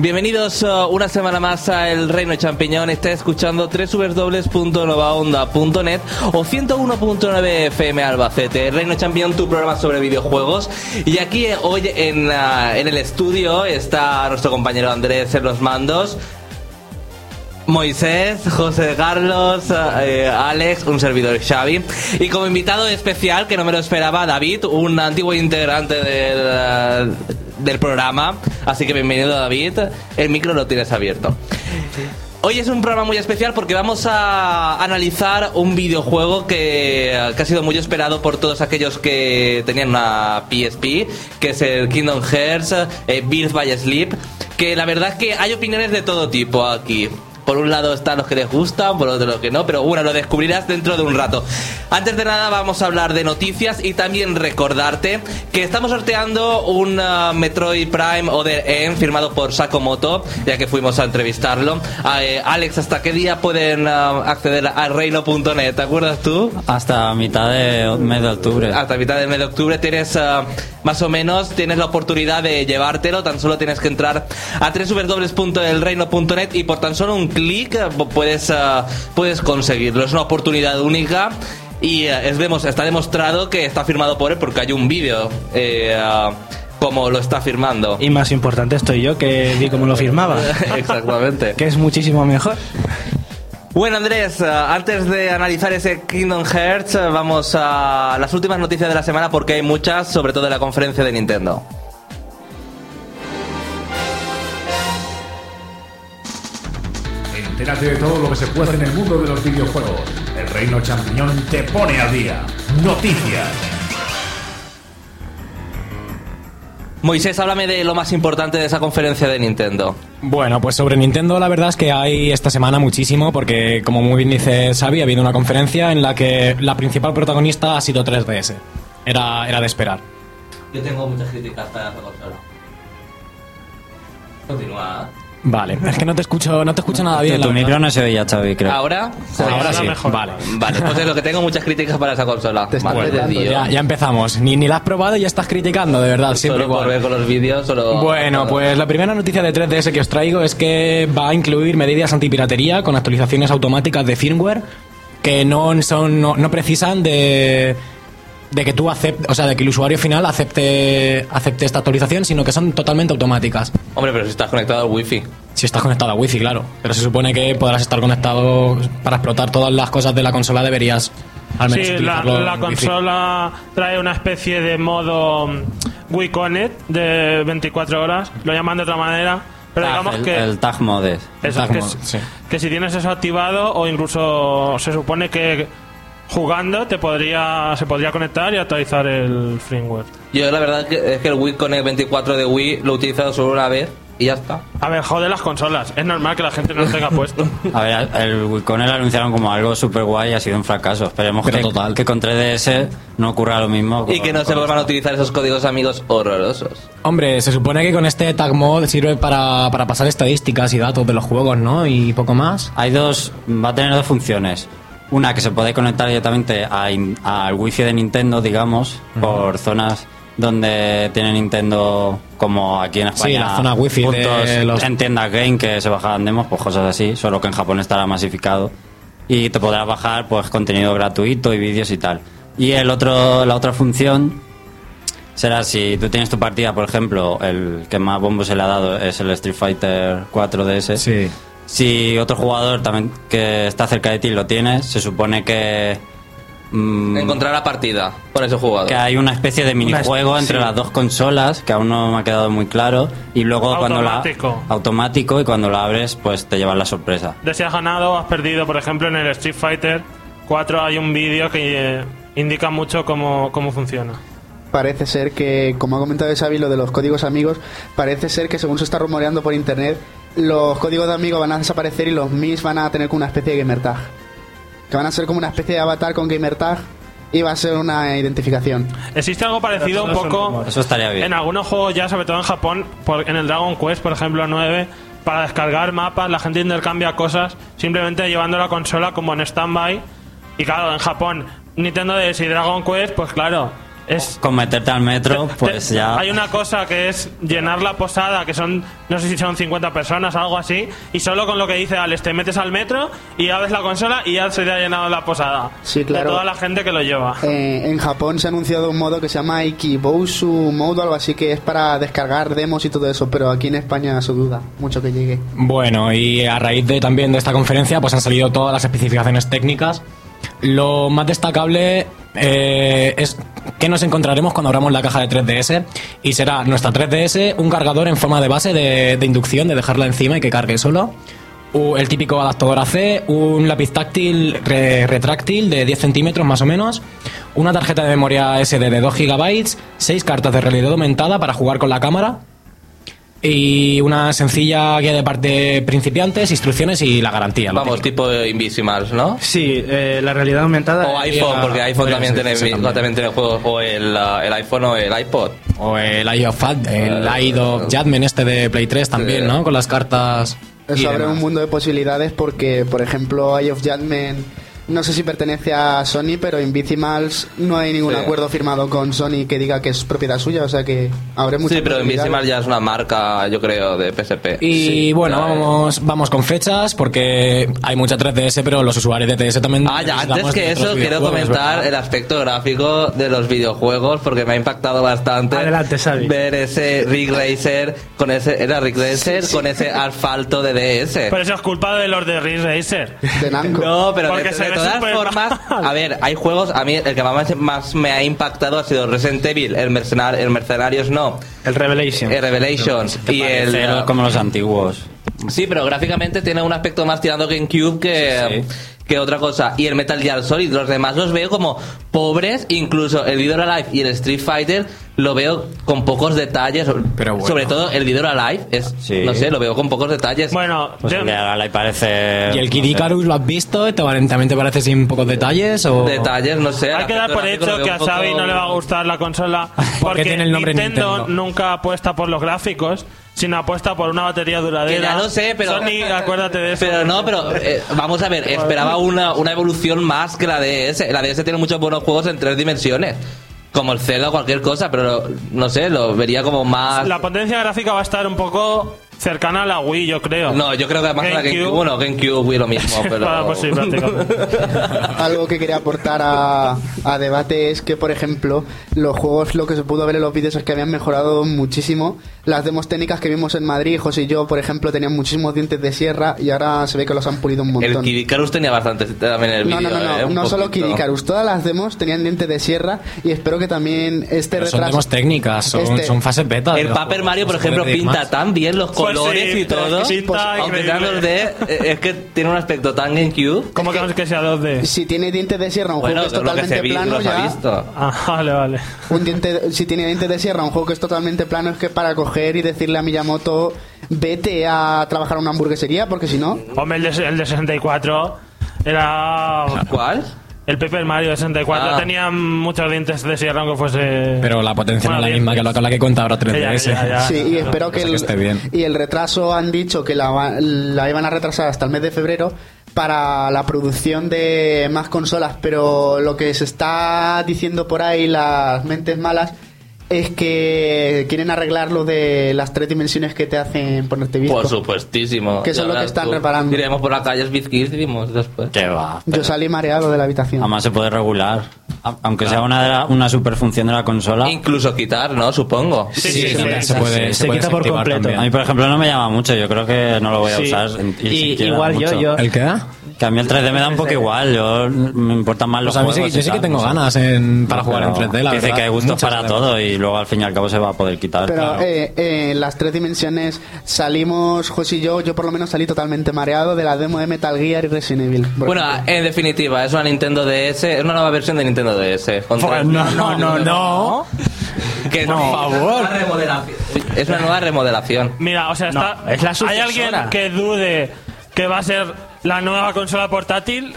Bienvenidos uh, una semana más a El Reino Champiñón. Está escuchando www.novaonda.net o 101.9 FM Albacete. Reino Champiñón, tu programa sobre videojuegos. Y aquí eh, hoy en, uh, en el estudio está nuestro compañero Andrés en los mandos. Moisés, José Carlos, eh, Alex, un servidor Xavi. Y como invitado especial, que no me lo esperaba, David, un antiguo integrante del, eh, del programa. Así que bienvenido David. El micro lo tienes abierto. Hoy es un programa muy especial porque vamos a analizar un videojuego que, ha sido muy esperado por todos aquellos que tenían una PSP, que es el Kingdom Hearts eh, Birth by Sleep, que la verdad es que hay opiniones de todo tipo aquí. Por un lado están los que les gustan, por otro los que no, pero bueno, lo descubrirás dentro de un rato. Antes de nada vamos a hablar de noticias y también recordarte que estamos sorteando un uh, Metroid Prime ODM firmado por Sakomoto, ya que fuimos a entrevistarlo. Eh, Alex, ¿hasta qué día pueden uh, acceder a reino.net? ¿Te acuerdas tú? Hasta mitad de mes de octubre. Hasta mitad del mes de octubre tienes uh, más o menos tienes la oportunidad de llevártelo, tan solo tienes que entrar a www.elreino.net y por tan solo un clic eh, puedes, eh, puedes conseguirlo. Es una oportunidad única y eh, es, vemos, está demostrado que está firmado por él porque hay un vídeo. eh, como lo está firmando. Y más importante estoy yo que vi cómo lo firmaba. Exactamente. que es muchísimo mejor. Bueno, Andrés, antes de analizar ese Kingdom Hearts, vamos a las últimas noticias de la semana porque hay muchas, sobre todo de la conferencia de Nintendo. Entérate de todo lo que se puede en el mundo de los videojuegos. El Reino Champiñón te pone al día. Noticias. Moisés, háblame de lo más importante de esa conferencia de Nintendo. Bueno, pues sobre Nintendo la verdad es que hay esta semana muchísimo porque como muy bien dice Xavi, ha habido una conferencia en la que la principal protagonista ha sido 3DS. Era, era de esperar. Yo tengo muchas críticas para esa consola. Continúa. Vale, es que no te escucho, no te escucho nada bien. tu micro no se oía, Xavi, creo. ¿Ahora? Ahora sí, vale. Vale, pues es lo que tengo muchas críticas para esa consola. Madre de Dios. Ya, ya empezamos. Ni, ni la has probado y ya estás criticando, de verdad, siempre Solo por ver con los vídeos, solo... Bueno, pues la primera noticia de 3DS que os traigo es que va a incluir medidas antipiratería con actualizaciones automáticas de firmware que no son no, no precisan de de que tú aceptes, o sea, de que el usuario final acepte acepte esta actualización, sino que son totalmente automáticas. Hombre, pero si estás conectado al wifi. Si estás conectado a Wi-Fi, claro, pero se supone que podrás estar conectado para explotar todas las cosas de la consola deberías al menos Sí, la, la Wi-Fi. consola trae una especie de modo mm, Wii Connect de 24 horas, lo llaman de otra manera, pero Tag, digamos el, que, el tag mode. eso, tag que, mode, sí. que si tienes eso activado o incluso se supone que jugando te podría se podría conectar y actualizar el firmware. Yo la verdad que- es que el Wii Connect 24 de Wii lo he utilizado solo una vez y ya está. A ver, jode las consolas, es normal que la gente no lo tenga puesto. A ver, el Wii con él anunciaron como algo super guay y ha sido un fracaso. Esperemos Pero que, total. que con 3DS no ocurra lo mismo. Y que no se vuelvan a utilizar esos códigos amigos horrorosos. Hombre, se supone que con este tag mod sirve para, para pasar estadísticas y datos de los juegos, ¿no? Y poco más. Hay dos, va a tener dos funciones. Una que se puede conectar directamente a al wifi de Nintendo, digamos, por zonas donde tiene Nintendo, como aquí en España. Sí, la zona wifi de puntos los- En tiendas game que se bajaban demos, pues cosas así, solo que en Japón estará masificado. Y te podrás bajar pues contenido gratuito y vídeos y tal. Y el otro, la otra función será si tú tienes tu partida, por ejemplo, el que más bombo se le ha dado es el Street Fighter 4 DS. Sí. Si otro jugador también que está cerca de ti lo tiene, se supone que mm, Encontrar la partida por ese jugador. que hay una especie de minijuego Una- entre sí. las dos consolas que aún no me ha quedado muy claro y luego cuando la automático y cuando la abres pues te llevas la sorpresa. De si has ganado o has perdido, por ejemplo, en el Street Fighter 4 hay un vídeo que eh, indica mucho cómo, cómo funciona. Parece ser que, como ha comentado Xavi, lo de los códigos amigos, parece ser que según se está rumoreando por internet, los códigos de amigos van a desaparecer y los MIS van a tener como una especie de gamer tag. Que van a ser como una especie de avatar con gamer tag y va a ser una identificación. Existe algo parecido un poco Eso estaría bien. en algunos juegos ya, sobre todo en Japón, por- en el Dragon Quest, por ejemplo, 9, para descargar mapas, la gente intercambia cosas simplemente llevando la consola como en standby. Y claro, en Japón, Nintendo DS y Dragon Quest, pues claro, es Con meterte al metro Te- pues te- ya Hay una cosa que es llenar la posada, que son, no sé si son 50 personas, algo así, y solo con lo que dice Alex, te metes al metro y abres la consola y ya se te ha llenado la posada. Sí, claro. De toda la gente que lo lleva. Eh, en Japón se ha anunciado un modo que se llama Ikibousu Mode o algo así que es para descargar demos y todo eso, pero aquí en España se duda mucho que llegue. Bueno, y a raíz de también de esta conferencia, pues han salido todas las especificaciones técnicas. Lo más destacable eh, es que nos encontraremos cuando abramos la caja de 3DS y será nuestra 3DS un cargador en forma de base de, inducción, de dejarla encima y que cargue solo. U- El típico adaptador AC, un lápiz táctil re- retráctil de 10 centímetros más o menos, una tarjeta de memoria SD de 2 GB, 6 cartas de realidad aumentada para jugar con la cámara, y una sencilla guía de parte principiantes, instrucciones y la garantía. Vamos, típico. tipo Invisimals, ¿no? Sí, eh, la realidad aumentada. O iPhone, porque iPhone también ser, tiene, sí, también. también tiene juegos, o el, el iPhone o el iPod. O el Eye of, Fat- el Eye of Judgment este de Play 3 también, ¿no? Con las cartas. Eso abre un mundo de posibilidades porque, por ejemplo, Eye of Judgment no sé si pertenece a Sony, pero Invisimals no hay ningún Sí. acuerdo firmado con Sony que diga que es propiedad suya, o sea que habrá muchas Sí, pero. Invisimal ya es una marca, yo creo, de PSP. Y Sí, bueno, vamos, vamos con fechas porque hay mucha 3DS, pero los usuarios de DS también. Ah, ya, antes que eso, quiero comentar ¿verdad? el aspecto gráfico de los videojuegos porque me ha impactado bastante Adelante, Xavi. ver ese Rick Racer con ese era Rick Racer con ese asfalto de DS. Pero eso es culpa de los de Ridge Racer. De Namco. No, pero Porque de, se de ve todas formas, mal. a ver, hay juegos, a mí el que más, más me ha impactado ha sido Resident Evil, el, mercenar, el Mercenarios no, El Revelation. el Revelations y el... Cero como los antiguos. Sí, pero gráficamente tiene un aspecto más tirando GameCube que, que otra cosa. Y el Metal Gear Solid, los demás los veo como pobres, incluso el or Alive y el Street Fighter lo veo con pocos detalles. Pero bueno. Sobre todo el or Alive, es, Sí. no sé, lo veo con pocos detalles. Bueno, Pues yo- el de Agalai parece... ¿Y el Kid no sé. Icarus lo has visto? ¿Te, ¿También te parece sin pocos detalles? O... detalles, no sé. hay que dar por hecho que a Xavi poco- no le va a gustar la consola porque tiene el nombre Nintendo, Nintendo. nunca apuesta por los gráficos, sino apuesta por una batería duradera. Que ya lo sé, pero. Sony, acuérdate de eso. Pero no, pero eh, vamos a ver, esperaba una, una evolución más que la DS. La DS tiene muchos buenos juegos en tres dimensiones. Como el Zelda o cualquier cosa, pero no sé, lo vería como más. La potencia gráfica va a estar un poco cercana a la Wii, yo creo. No, yo creo que además la GameCube. GameCube, bueno, GameCube Wii lo mismo, pero. Ah, pues sí, prácticamente. Algo que quería aportar a, a debate es que, por ejemplo, los juegos, lo que se pudo ver en los vídeos es que habían mejorado muchísimo. Las demos técnicas que vimos en Madrid, José y yo, por ejemplo, tenían muchísimos dientes de sierra y ahora se ve que los han pulido un El montón. Kid Icarus tenía bastante también en el No, vídeo. no, no, no, eh, un no solo Icarus, todas las demos tenían dientes de sierra y espero que también este Pero son retraso... demos técnicas, son, Este- son fases beta. El Paper Mario, por no ejemplo, pinta más. tan bien los Pues colores sí, y todo. es que pinta aunque increíble. 2D, eh, es que tiene un aspecto tan GameCube. ¿Cómo que no es que sea 2D? Si tiene dientes de sierra un Bueno, juego que es lo que totalmente vi, plano ya... visto. Ah, vale, vale. Un diente, si tiene dientes de sierra, un juego que es totalmente plano, es que para coger y decirle a Miyamoto, vete a trabajar a una hamburguesería, porque si no, Hombre, el de, el de 64 era... ¿Cuál? El Paper Mario de 64 Ah. tenía muchos dientes de sierra aunque fuese... Pero la potencia Bueno, no es la misma que la, con la que cuenta ahora 3DS. Ya, ya, ya. sí, y espero que, el, que esté bien. y el retraso han dicho que la, la iban a retrasar hasta el mes de febrero para la producción de más consolas, pero lo que se está diciendo por ahí las mentes malas es que quieren arreglar lo de las tres dimensiones que te hacen ponerte visco. Por supuestísimo. Que eso es lo que están tú. reparando. Iremos por la calle bizquísimos después. Que va. Yo salí mareado de la habitación. Además se puede regular. Aunque sea una, de la- una super función de la consola. Incluso quitar, ¿no? Supongo. Sí, Sí, sí, también sí. se puede, Se puede quita por completo. A mí, también. por ejemplo, no me llama mucho. Yo creo que no lo voy a Sí. usar. Y- igual yo, mucho. yo. ¿El qué? Que a mí el 3D me da un poco igual. Yo me importan más los Pues mí sí, juegos. yo y sí que tengo ganas en- para No, jugar en pero 3D, la Dice verdad. que hay gustos Muchas para todo y luego al fin y al cabo se va a poder quitar. Pero claro. eh, eh, en las tres dimensiones salimos, José y yo, yo por lo menos salí totalmente mareado de la demo de Metal Gear y Resident Evil. Bueno, ejemplo. en definitiva, es una Nintendo DS, es una nueva versión de Nintendo DS. con no, no, no, no. Que Por no, favor. Es una nueva remodelación. Mira, o sea, No, está, es la ¿hay alguien que dude que va a ser la nueva consola portátil?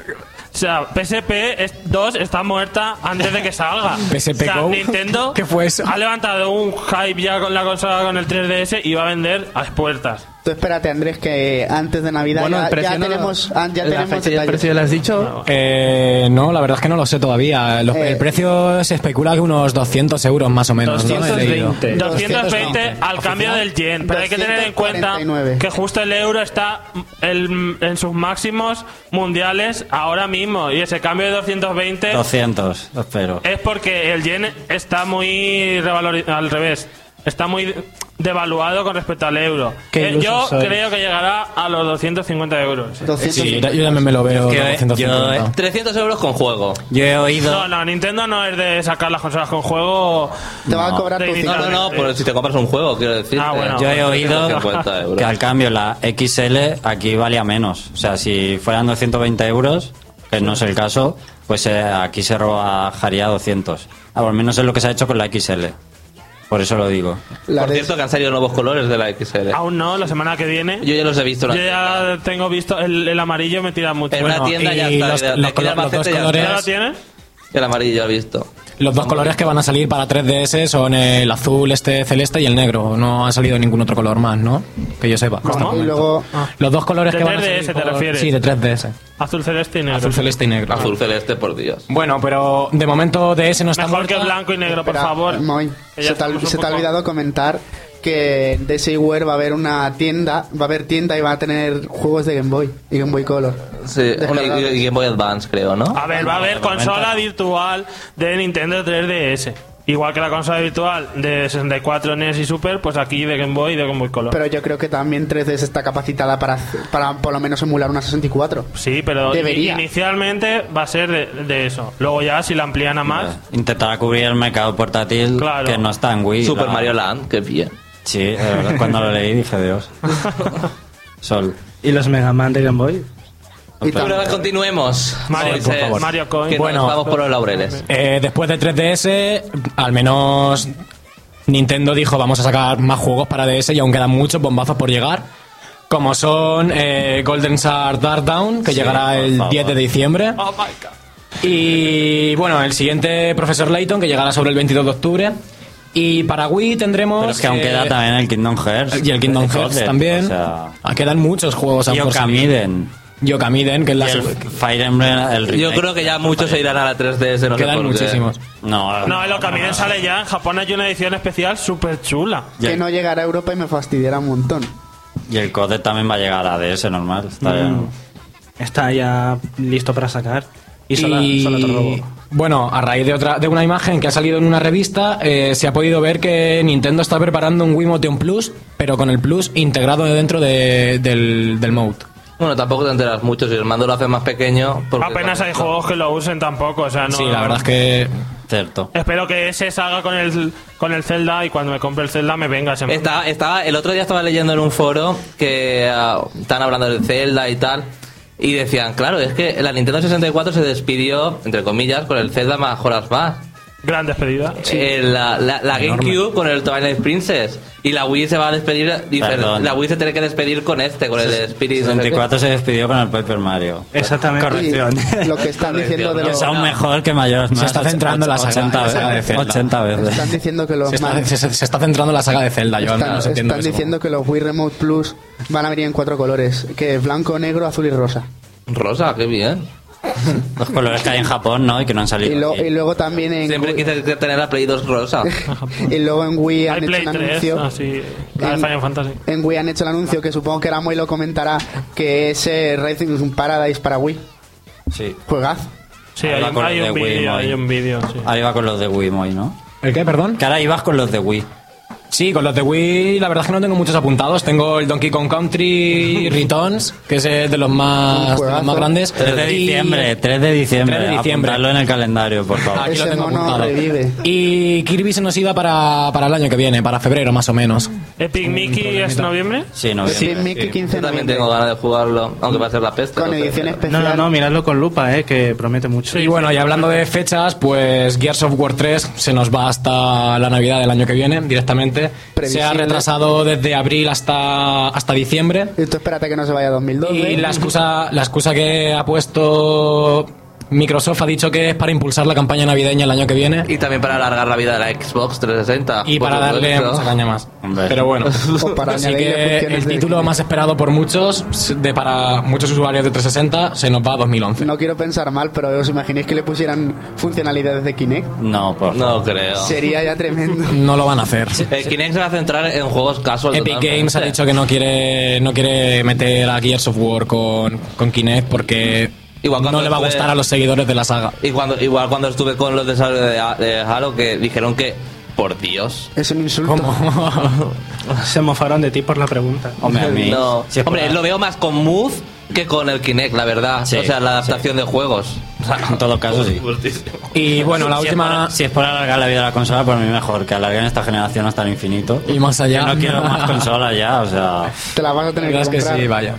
O sea, PSP es- 2 está muerta antes de que salga. PSP o sea, Go. Nintendo ¿Qué fue eso? ha levantado un hype ya con la consola con el 3DS y va a vender a las puertas. Tú espérate, Andrés, que antes de Navidad Bueno, ya, el precio ya no tenemos, ya tenemos fecha y el precio lo has dicho. Eh, no, la verdad es que no lo sé todavía. Los- Eh. el precio se especula que unos 200 euros más o menos. ¿no? He leído. 220. 220 al cambio del yen, pero hay que tener en cuenta 249. que justo el euro está el- en sus máximos mundiales ahora mismo y ese cambio de 220 200, espero. es porque el yen está muy revalori- al revés. Está muy devaluado con respecto al euro. Eh, yo soy. creo que llegará a los 250 euros. 200. Sí, yo también me lo veo. Que a yo- 250. 300 euros con juego. Yo he oído. No, no, Nintendo no es de sacar las consolas con juego. Te va a cobrar tu. No, no, no, pero si te compras un juego, quiero decir. Ah, bueno. Yo he oído 50 euros. que al cambio la XL aquí valía menos. O sea, si fueran 220 euros, que no es el caso, pues eh, aquí se rebajaría a 200. Ah, Al menos es lo que se ha hecho con la XL. Por eso lo digo. La Por de- cierto, que han salido nuevos colores de la XL. Aún no, la semana que viene. Yo ya los he visto. Yo ya tengo visto el, el amarillo me tira mucho. En una tienda ya está. los- de- de ya colores- ¿Ya lo tienes? El amarillo he visto. Los dos colores que van a salir para 3DS son el azul, este celeste y el negro. No ha salido ningún otro color más, ¿no? Que yo sepa. el y luego Los dos colores ¿De que van a 3DS salir. te por- refieres? Sí, de 3DS. Azul celeste y negro. Azul celeste y negro. Azul celeste, por Dios. Bueno, pero de momento DS no está Mejor que muerta. blanco y negro, por Espera, favor. Moy, Que se te, se te ha olvidado comentar que en DSiWare va a haber una tienda, va a haber tienda y va a tener juegos de Game Boy y Game Boy Color. Sí, una- y, Descargados. y Game Boy Advance, creo, ¿no? A ver, va a haber consola virtual de Nintendo 3DS. Igual que la consola virtual de 64 NES y Super, pues aquí de Game Boy y de Game Boy Color. Pero yo creo que también 3DS está capacitada para, para por lo menos emular una 64. sí, pero Debería. inicialmente va a ser de, de eso. Luego ya, si la amplían a más... Intentará cubrir el mercado portátil Claro. que no está en Wii. Super La- Mario Land, qué bien. Sí, verdad, cuando lo leí dije Dios. Sol. ¿Y los Mega Man de Game Boy? Y tam- continuemos. Mario, Moisés, por favor. Mario Coin. Que Bueno. nos vamos por los laureles. Eh, después de 3DS, al menos Nintendo dijo vamos a sacar más juegos para DS y aún quedan muchos bombazos por llegar. Como son eh, Golden Star Dark Down, que llegará el favor. 10 de diciembre. Oh my God. Y bueno, el siguiente Profesor Layton, que llegará sobre el 22 de octubre. Y para Wii tendremos. Pero es que aún queda también el Kingdom Hearts. Y el Kingdom Hearts también. O sea, Ah, Quedan muchos juegos aún y por salir. Okamiden. Yokamiden, que es la. El Fire Emblem, el Yo creo que ya muchos se irán a la 3DS, no Quedan muchísimos. No, No, el Ocarina sale ya. En Japón hay una edición especial súper chula. Que no llegará a Europa y me fastidiará un montón. y el Code también va a llegar a DS normal. Está bien. Está ya listo para sacar. Y solo, Y, robo. bueno, a raíz de otra de una imagen que ha salido en una revista, eh, se ha podido ver que Nintendo está preparando un Wiimote un Plus, pero con el Plus integrado dentro de- del, del Mode. Bueno, tampoco te enteras mucho si el mando lo hace más pequeño. porque Apenas hay juegos que lo usen tampoco. O sea, no, Sí, la verdad es que Cierto. Espero que ese salga con el, con el Zelda y cuando me compre el Zelda me venga ese Estaba, estaba, el otro día estaba leyendo en un foro que ah, están hablando del Zelda y tal. Y decían, claro, es que la Nintendo 64 se despidió, entre comillas, con el Zelda más horas más. Gran despedida. Eh, la, la, la GameCube con el Twilight Princess. Y la Wii se va a despedir. Perdón. la Wii se tiene que despedir con este, con el Spirit. no sé qué. 64 se despidió con el Paper Mario. Exactamente. Corrección. Y lo que están diciendo de Corrección, los, Es aún mejor que mayores más. Se está centrando en la saga- 80 la saga de. Zelda. 80 veces. están diciendo que los se está, se- se está centrando en la saga de Zelda. Yo al están, menos entiendo están eso. diciendo que los Wii Remote Plus van a venir en cuatro colores, que es blanco, negro, azul y rosa. Rosa, qué bien. Los colores que hay en Japón, ¿no? Y que no han salido. Y, lo- aquí. y luego también en Siempre Wii, quise tener la Play 2 rosa. y luego en Wii han hecho un 3, anuncio. de En- Final Fantasy. En Wii han hecho el anuncio que supongo que era muy lo comentará, que es eh, Rising Paradise para Wii. Sí. Juegazo. Sí, Ahí hay, va un- con hay los un de vídeo, Wiimoy. hay un vídeo, sí. Ahora iba con los de Wiimoy, ¿no? ¿El qué, perdón? Que ahora ibas con los de Wii. Sí, con los de Wii la verdad es que no tengo muchos apuntados. Tengo el Donkey Kong Country Returns, que es eh, de los más, de los más grandes. 3 de Y- diciembre, 3 de diciembre. 3 de diciembre. Apuntadlo en el calendario, por favor. Aquí lo Ese tengo mono apuntado. revive. Y Kirby se nos iba para, para el año que viene, para febrero más o menos. ¿Epic Mickey es noviembre? Sí, no Sí, Mickey 15 Yo también noviembre. tengo ganas de jugarlo, aunque va a ser la peste. Con no edición No, especial. no, no, miradlo con lupa, eh, que promete mucho. y bueno, y hablando de fechas, pues Gears of War 3 se nos va hasta la Navidad del año que viene directamente. Se ha retrasado desde abril hasta, hasta diciembre. Y tú espérate que no se vaya a 2012. Y la excusa, la excusa que ha puesto Microsoft ha dicho que es para impulsar la campaña navideña el año que viene Y también para alargar la vida de la Xbox 360. y para darle mucha caña más. Hombre. Pero bueno, para así que el título más esperado por muchos, de para muchos usuarios de 360, se nos va a 2011. No quiero pensar mal, pero os imaginéis que le pusieran funcionalidades de Kinect. No, por favor. No creo. Sería ya tremendo. No lo van a hacer. El Kinect se va a centrar en juegos casual. Epic totalmente. Games ha dicho que no quiere no quiere meter a Gears of War con, con Kinect porque Igual no le va a estuve- gustar a los seguidores de la saga. Y cuando, igual cuando estuve con los desarrolladores de, de Halo que dijeron que, por Dios. Es un insulto. Se mofaron de ti por la pregunta. Hombre, a mí. No. si es por- Hombre, lo veo más con Move que con el Kinect, la verdad. Sí, o sea, la adaptación de juegos. O sea, En todo caso, sí. Y bueno, la Si es última si es por alargar la vida de la consola, por mí mejor. Que alarguen esta generación hasta el infinito. y más allá. Yo no quiero más consolas ya, o sea. Te la vas a tener que es que comprar. sí, vaya.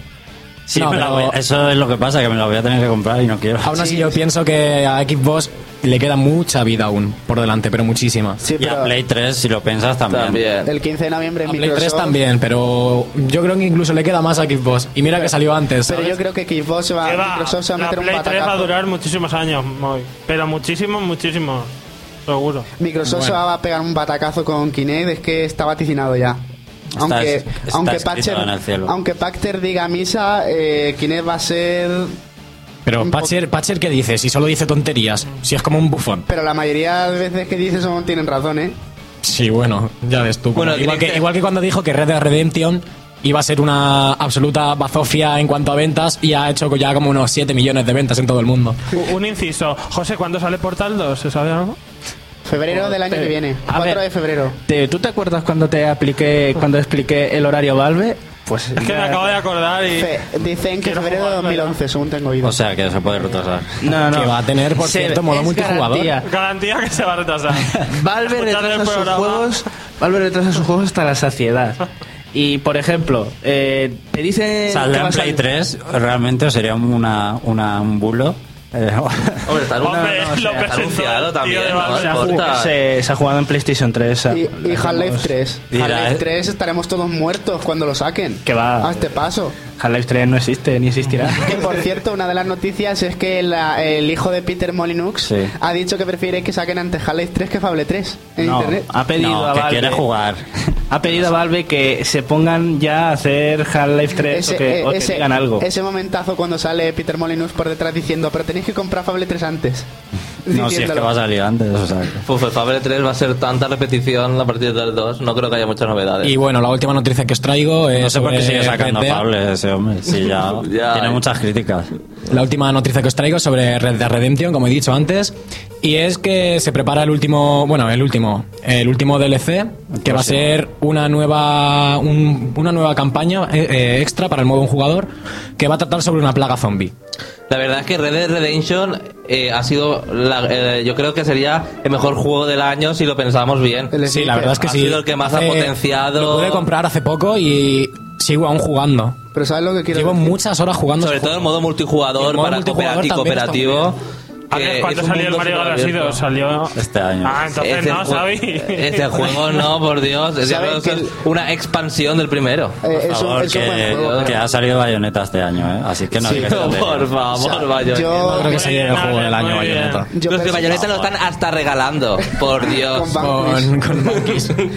Sí, No, pero- eso es lo que pasa, que me la voy a tener que comprar y no quiero. Aún así yo pienso que a Xbox le queda mucha vida aún por delante, pero muchísima. Sí, Y a pero Play 3, si lo piensas, también. También. el 15 de noviembre A en Play Microsoft. 3 también, pero yo creo que incluso le queda más a Xbox. Y mira que salió antes. Pero ¿sabes? yo creo que Xbox se va, va, Microsoft se va a la meter un Play 3 va a durar muchísimos años, Moy. pero muchísimos, muchísimos. Seguro. Microsoft se Bueno. va a pegar un batacazo con Kinect, es que está vaticinado ya. Aunque, está aunque, Patcher, en el cielo. aunque Patcher diga misa, eh, Kinect va a ser. Pero Patcher, Patcher, ¿qué dice? Si solo dice tonterías, si es como un bufón. Pero la mayoría de veces que dice son tienen razón, ¿eh? Sí, bueno, ya ves tú. Bueno, igual, que, igual que cuando dijo que Red Dead Redemption iba a ser una absoluta bazofia en cuanto a ventas y ha hecho ya como unos 7 millones de ventas en todo el mundo. Un inciso. José, ¿cuándo sale Portal 2? ¿Se sabe algo? Febrero del año que viene. A 4 ver. de febrero. Te- ¿Tú te acuerdas cuando te apliqué, cuando expliqué el horario Valve? Pues Es que me acabo de acordar y... Fe- dicen que febrero de jugar, 2011, según tengo oído. O sea, que se puede retrasar. No, no. Que va a tener, por Se- cierto, modo multijugador. garantía. Garantía que se va a retrasar. Valve retrasa sus juegos, Valve retrasa sus juegos hasta la saciedad. Y por ejemplo, eh, te dice que ¿Saldrá en Play salir- 3? ¿Realmente o sería una, una, un bulo? Eh, Hombre, está anunciado, también, se, ha jugado, en PlayStation 3. Y, y Half-Life 3. Dirá, Half-Life eh. 3 estaremos todos muertos cuando lo saquen. Que va. A este paso. Half-Life 3 no existe ni existirá. Que por cierto, una de las noticias es que la- el hijo de Peter Molyneux Sí. ha dicho que prefiere que saquen antes Half-Life 3 que Fable 3 en No, internet. ha pedido no, a que Valve. quiere jugar. Ha pedido a Valve que se pongan ya a hacer Half-Life 3 o que, eh, o que ese- digan algo. ese momentazo cuando sale Peter Molyneux por detrás diciendo, pero tenéis que comprar Fable 3 antes. No, si es que va a salir antes, o sea. Pues el Fable 3 va a ser tanta repetición a partir del 2. No creo que haya muchas novedades. Y bueno, la última noticia que os traigo es No sé por qué sobre sigue sacando Red Dead. Fable ese hombre. Sí, ya, Ya, tiene eh. muchas críticas. La última noticia que os traigo es sobre Red Dead Redemption, como he dicho antes, y es que se prepara el último, bueno, el último, el último DLC, que va a ser una nueva, un- una nueva campaña eh, eh, extra para el modo un jugador, que va a tratar sobre una plaga zombie. La verdad es que Red Dead Redemption eh, ha sido, la- eh, yo creo que sería el mejor juego del año si lo pensamos bien. Sí, la verdad es que ha sí. sido el que más ha potenciado. Lo pude comprar hace poco y sigo aún jugando. Pero ¿sabes lo que quiero Llevo decir? muchas horas jugando. Sobre todo el modo multijugador El modo para multijugador cooperativo. Que ¿cuándo es un salió el Mario. Galaxy 2? Salió... Este año. Ah, entonces Ese no, Xavi. Ese juego no, por Dios. Ese ¿Saben juego que es el- una expansión del primero. Eh, es, Por un, favor, es un que, juego. que ha salido Bayonetta este año, ¿eh? Así que no Sí, digas por favor, O sea, Bayonetta. yo- No creo que se lleve el juego del año. Bayonetta. Yo Los que Bayonetta lo están hasta regalando, por Dios. Con. Con.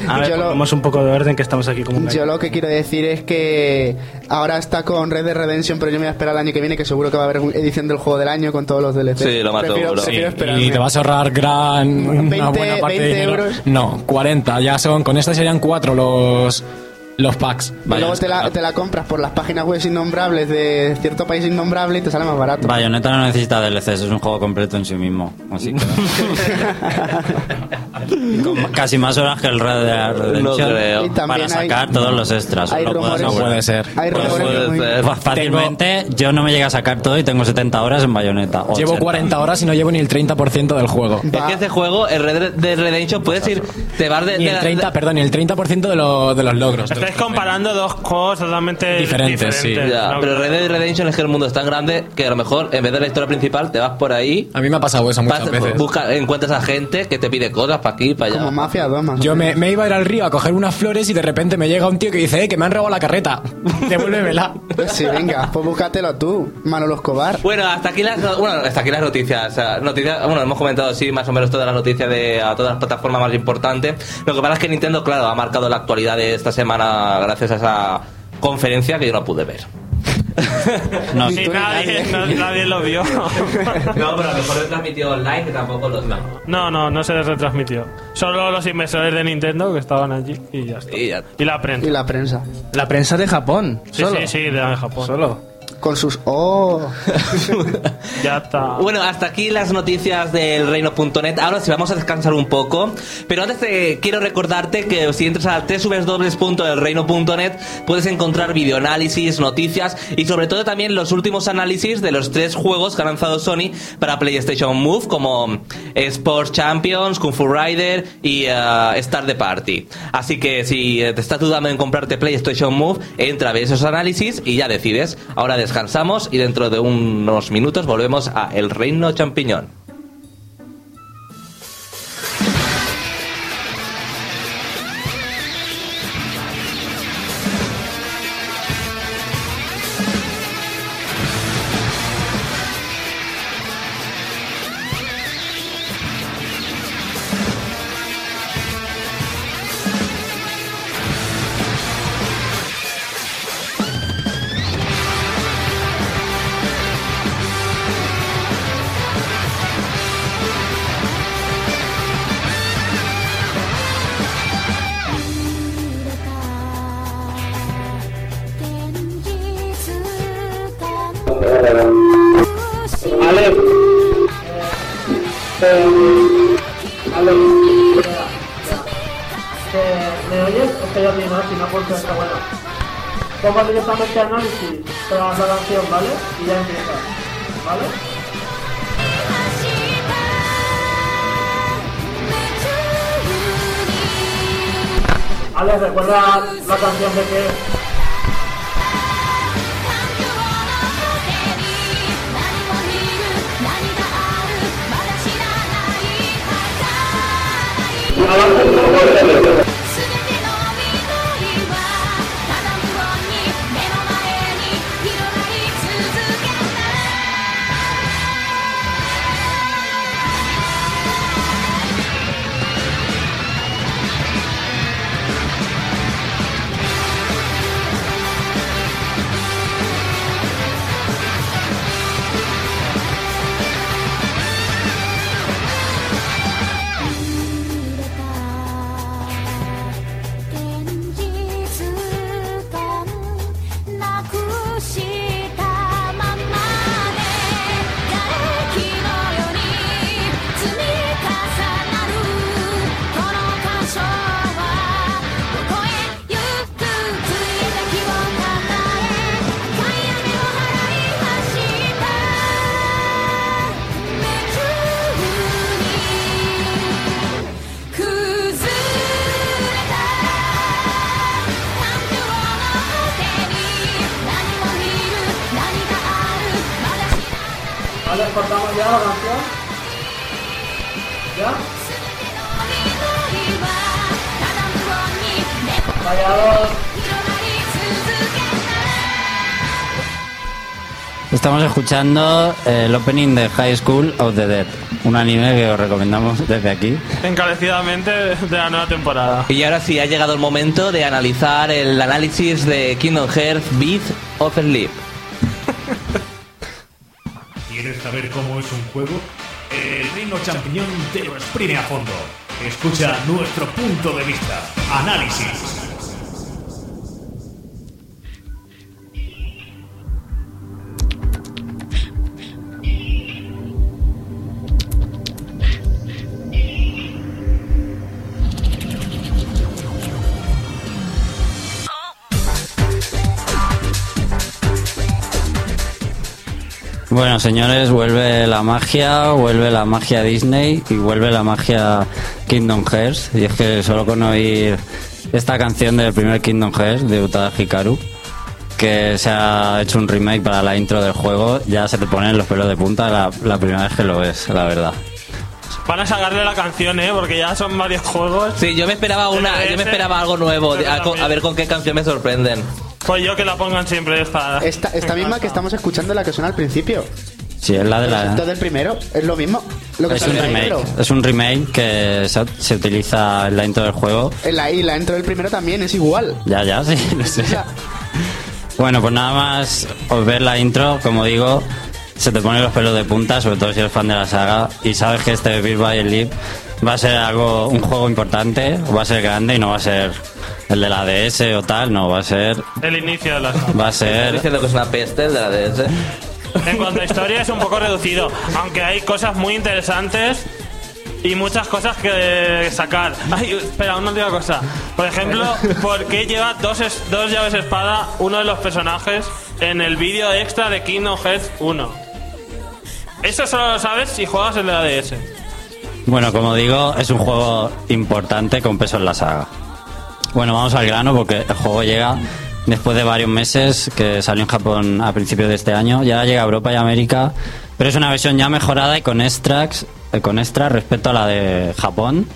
A ver, Yo lo- pongamos un poco de orden que estamos aquí como Yo lo que quiero decir es que ahora está con Red Dead Redemption, pero yo me voy a esperar el año que viene, que seguro que va a haber edición del juego del año con todos los DLC. Sí, lo más prefiero, seguro. prefiero Sí, esperarme. y te vas a ahorrar gran una 20 buena parte de 20 dinero. euros. No, 40. Ya son, con esta serían cuatro los los packs. Y luego te la, te la compras por las páginas web innombrables de cierto país innombrable y te sale más barato. Bayonetta no necesita DLCs, es un juego completo en sí mismo. Así que. Con casi más horas que el Red Dead Redemption. No Para sacar hay- todos los extras. hay rumores- No asegurar. puede ser. Hay Pues rumores puede ser. Fácilmente, yo no me llegué a sacar todo y tengo 70 horas en Bayonetta. Llevo 80. 40 horas y no llevo ni el 30% del juego. Es que este juego, el Red Dead Redemption, puedes ir, te vas de, Ni el la- 30, de- perdón, ni el 30% de, lo- de los logros. Estáis comparando dos juegos totalmente Diferentes, sí. Ya, No, pero Red Dead Redemption es que el mundo es tan grande que a lo mejor en vez de la historia principal te vas por ahí, A mí me ha pasado eso muchas vas- veces. busca- encuentras a gente que te pide cosas para aquí, para allá. Como Mafia 2 más. Yo me, me iba a ir al río a coger unas flores y de repente me llega un tío que dice, eh, que me han robado la carreta. Devuélvemela. Sí, venga, pues búscatelo tú, Manolo Escobar. Bueno, hasta aquí las bueno, hasta aquí las noticias. o sea, noticias, bueno, hemos comentado sí más o menos todas las noticias de a todas las plataformas más importantes. Lo que pasa es que Nintendo, claro, ha marcado la actualidad de esta semana gracias a esa conferencia que yo no pude ver. No, Sí, nadie, nadie. no- nadie lo vio. No, pero a lo mejor lo transmitido online que tampoco lo No, no, no se retransmitió. Solo los inversores de Nintendo que estaban allí y ya está. Y ya. Y la prensa. Y la prensa. La prensa de Japón. Sí, solo. sí, sí, de Japón. Solo. Con sus... ¡Oh! Ya está. Bueno, hasta aquí las noticias del reino.net. Ahora sí vamos a descansar un poco. Pero antes te quiero recordarte que si entras a www.elreino.net puedes encontrar videoanálisis, noticias y sobre todo también los últimos análisis de los tres juegos que ha lanzado Sony para PlayStation Move como Sports Champions, Kung Fu Rider y eh, Star the Party. Así que si te estás dudando en comprarte PlayStation Move, entra a ver esos análisis y ya decides. Ahora descansamos y dentro de unos minutos volvemos a El Reino Champiñón. Pongo directamente análisis tras la canción, ¿vale? Y ya empieza. ¿Vale? Alex, recuerda la canción de que Estamos escuchando eh, el opening de High School of the Dead, un anime que os recomendamos desde aquí. Encarecidamente de la nueva temporada. Y ahora sí, ha llegado el momento de analizar el análisis de Kingdom Hearts Beat of Sleep. ¿Quieres saber cómo es un juego? El Reino Champiñón te lo exprime a fondo. Escucha nuestro punto de vista. Análisis. Bueno, señores, vuelve la magia, vuelve la magia Disney y vuelve la magia Kingdom Hearts. Y es que solo con oír esta canción del primer Kingdom Hearts de Utada Hikaru, que se ha hecho un remake para la intro del juego, ya se te ponen los pelos de punta la, la primera vez que lo ves, la verdad. Van a sacarle la canción, ¿eh? Porque ya son varios juegos. Sí, yo me esperaba una, yo me esperaba algo nuevo, a ver con qué canción me sorprenden. Pues yo que la pongan siempre esta. Esta, esta misma que estamos escuchando, la que suena al principio. Sí, es la de la... Esto del primero, es lo mismo. Lo que Es un remake, primero. es un remake que se, se utiliza en la intro del juego. En la, y la intro del primero también es igual. Ya, ya, sí, lo sé. Bueno, pues nada más os ver la intro, como digo, se te ponen los pelos de punta, sobre todo si eres fan de la saga, y sabes que este Beat by Sleep va a ser algo, un juego importante, va a ser grande y no va a ser el de la DS o tal, no, va a ser, El inicio de la saga. va a ¿Estás ser, diciendo que es una peste el de la DS? En cuanto a historia es un poco reducido, aunque hay cosas muy interesantes y muchas cosas que sacar. Ay, espera, una última cosa. Por ejemplo, ¿por qué lleva dos, es- dos llaves espada uno de los personajes en el vídeo extra de Kingdom Hearts 1? Eso solo lo sabes si juegas el de la DS. bueno, como digo, es un juego importante con peso en la saga. Bueno, vamos al grano porque el juego llega después de varios meses que salió en Japón a principios de este año. Ya llega a Europa y América, pero es una versión ya mejorada y con extras, eh, con extras respecto a la de Japón.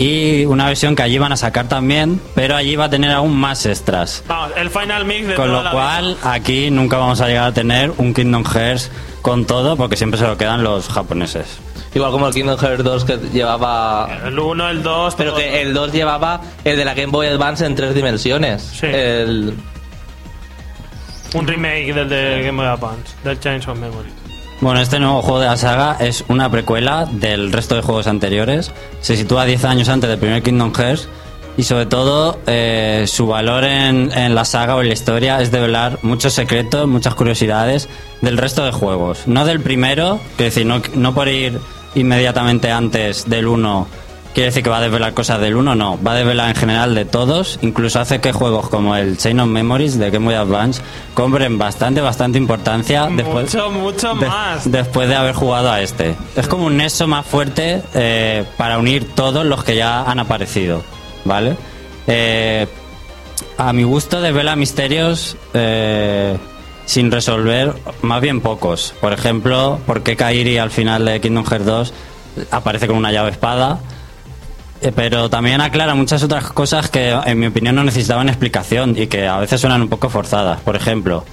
Y una versión que allí van a sacar también, pero allí va a tener aún más extras. Vamos, el final mix de Con toda lo la cual, aquí nunca vamos a llegar a tener un Kingdom Hearts con todo, porque siempre se lo quedan los japoneses. Igual como el Kingdom Hearts 2 que llevaba... El 1, el 2, Pero que el 2 llevaba el de la Game Boy Advance en tres dimensiones. Sí. El... un remake del de Game Boy Advance, del Chains of Memory. Bueno, este nuevo juego de la saga es una precuela del resto de juegos anteriores. Se sitúa 10 años antes del primer Kingdom Hearts y sobre todo eh, su valor en, la saga o en la historia es develar muchos secretos, muchas curiosidades del resto de juegos. No del primero, quiero decir, no, no por ir inmediatamente antes del 1 quiere decir que va a desvelar cosas del 1, no. Va a desvelar en general de todos. Incluso hace que juegos como el Chain of Memories de Game Boy Advance cobren bastante, bastante importancia después, mucho de- más. después de haber jugado a este. Es como un nexo más fuerte eh, para unir todos los que ya han aparecido, ¿vale? Eh, a mi gusto desvela misterios eh, sin resolver, más bien pocos. Por ejemplo, por qué Kairi al final de Kingdom Hearts 2 aparece con una llave espada. Eh, Pero también aclara muchas otras cosas que, en mi opinión, no necesitaban explicación y que a veces suenan un poco forzadas. Por ejemplo,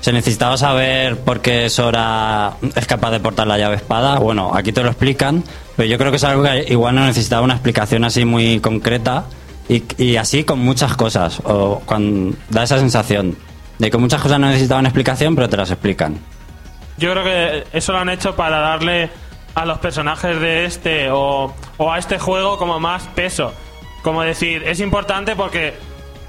¿se necesitaba saber por qué Sora es capaz de portar la llave espada? Bueno, aquí te lo explican, pero yo creo que es algo que igual no necesitaba una explicación así muy concreta y, y así con muchas cosas. O cuando, da esa sensación de que muchas cosas no necesitaban explicación, pero te las explican. Yo creo que eso lo han hecho para darle a los personajes de este o, o a este juego como más peso. Como decir, es importante porque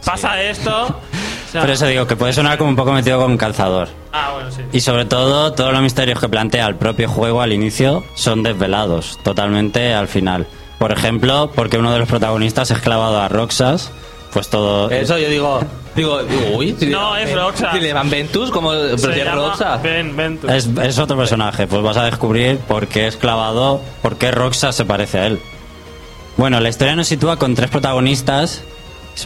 pasa esto. Por eso digo que puede sonar como un poco metido con calzador. Ah, bueno, sí. Y sobre todo, todos los misterios que plantea el propio juego al inicio son desvelados, totalmente al final. Por ejemplo, porque uno de los protagonistas es clavado a Roxas, pues todo... Eso yo digo... Digo, digo, uy, si No, es Roxas. Si le llaman Ventus, como pero si es. Ben Ventus. Es, es otro personaje, pues vas a descubrir por qué es clavado, por qué Roxas se parece a él. Bueno, la historia nos sitúa con tres protagonistas,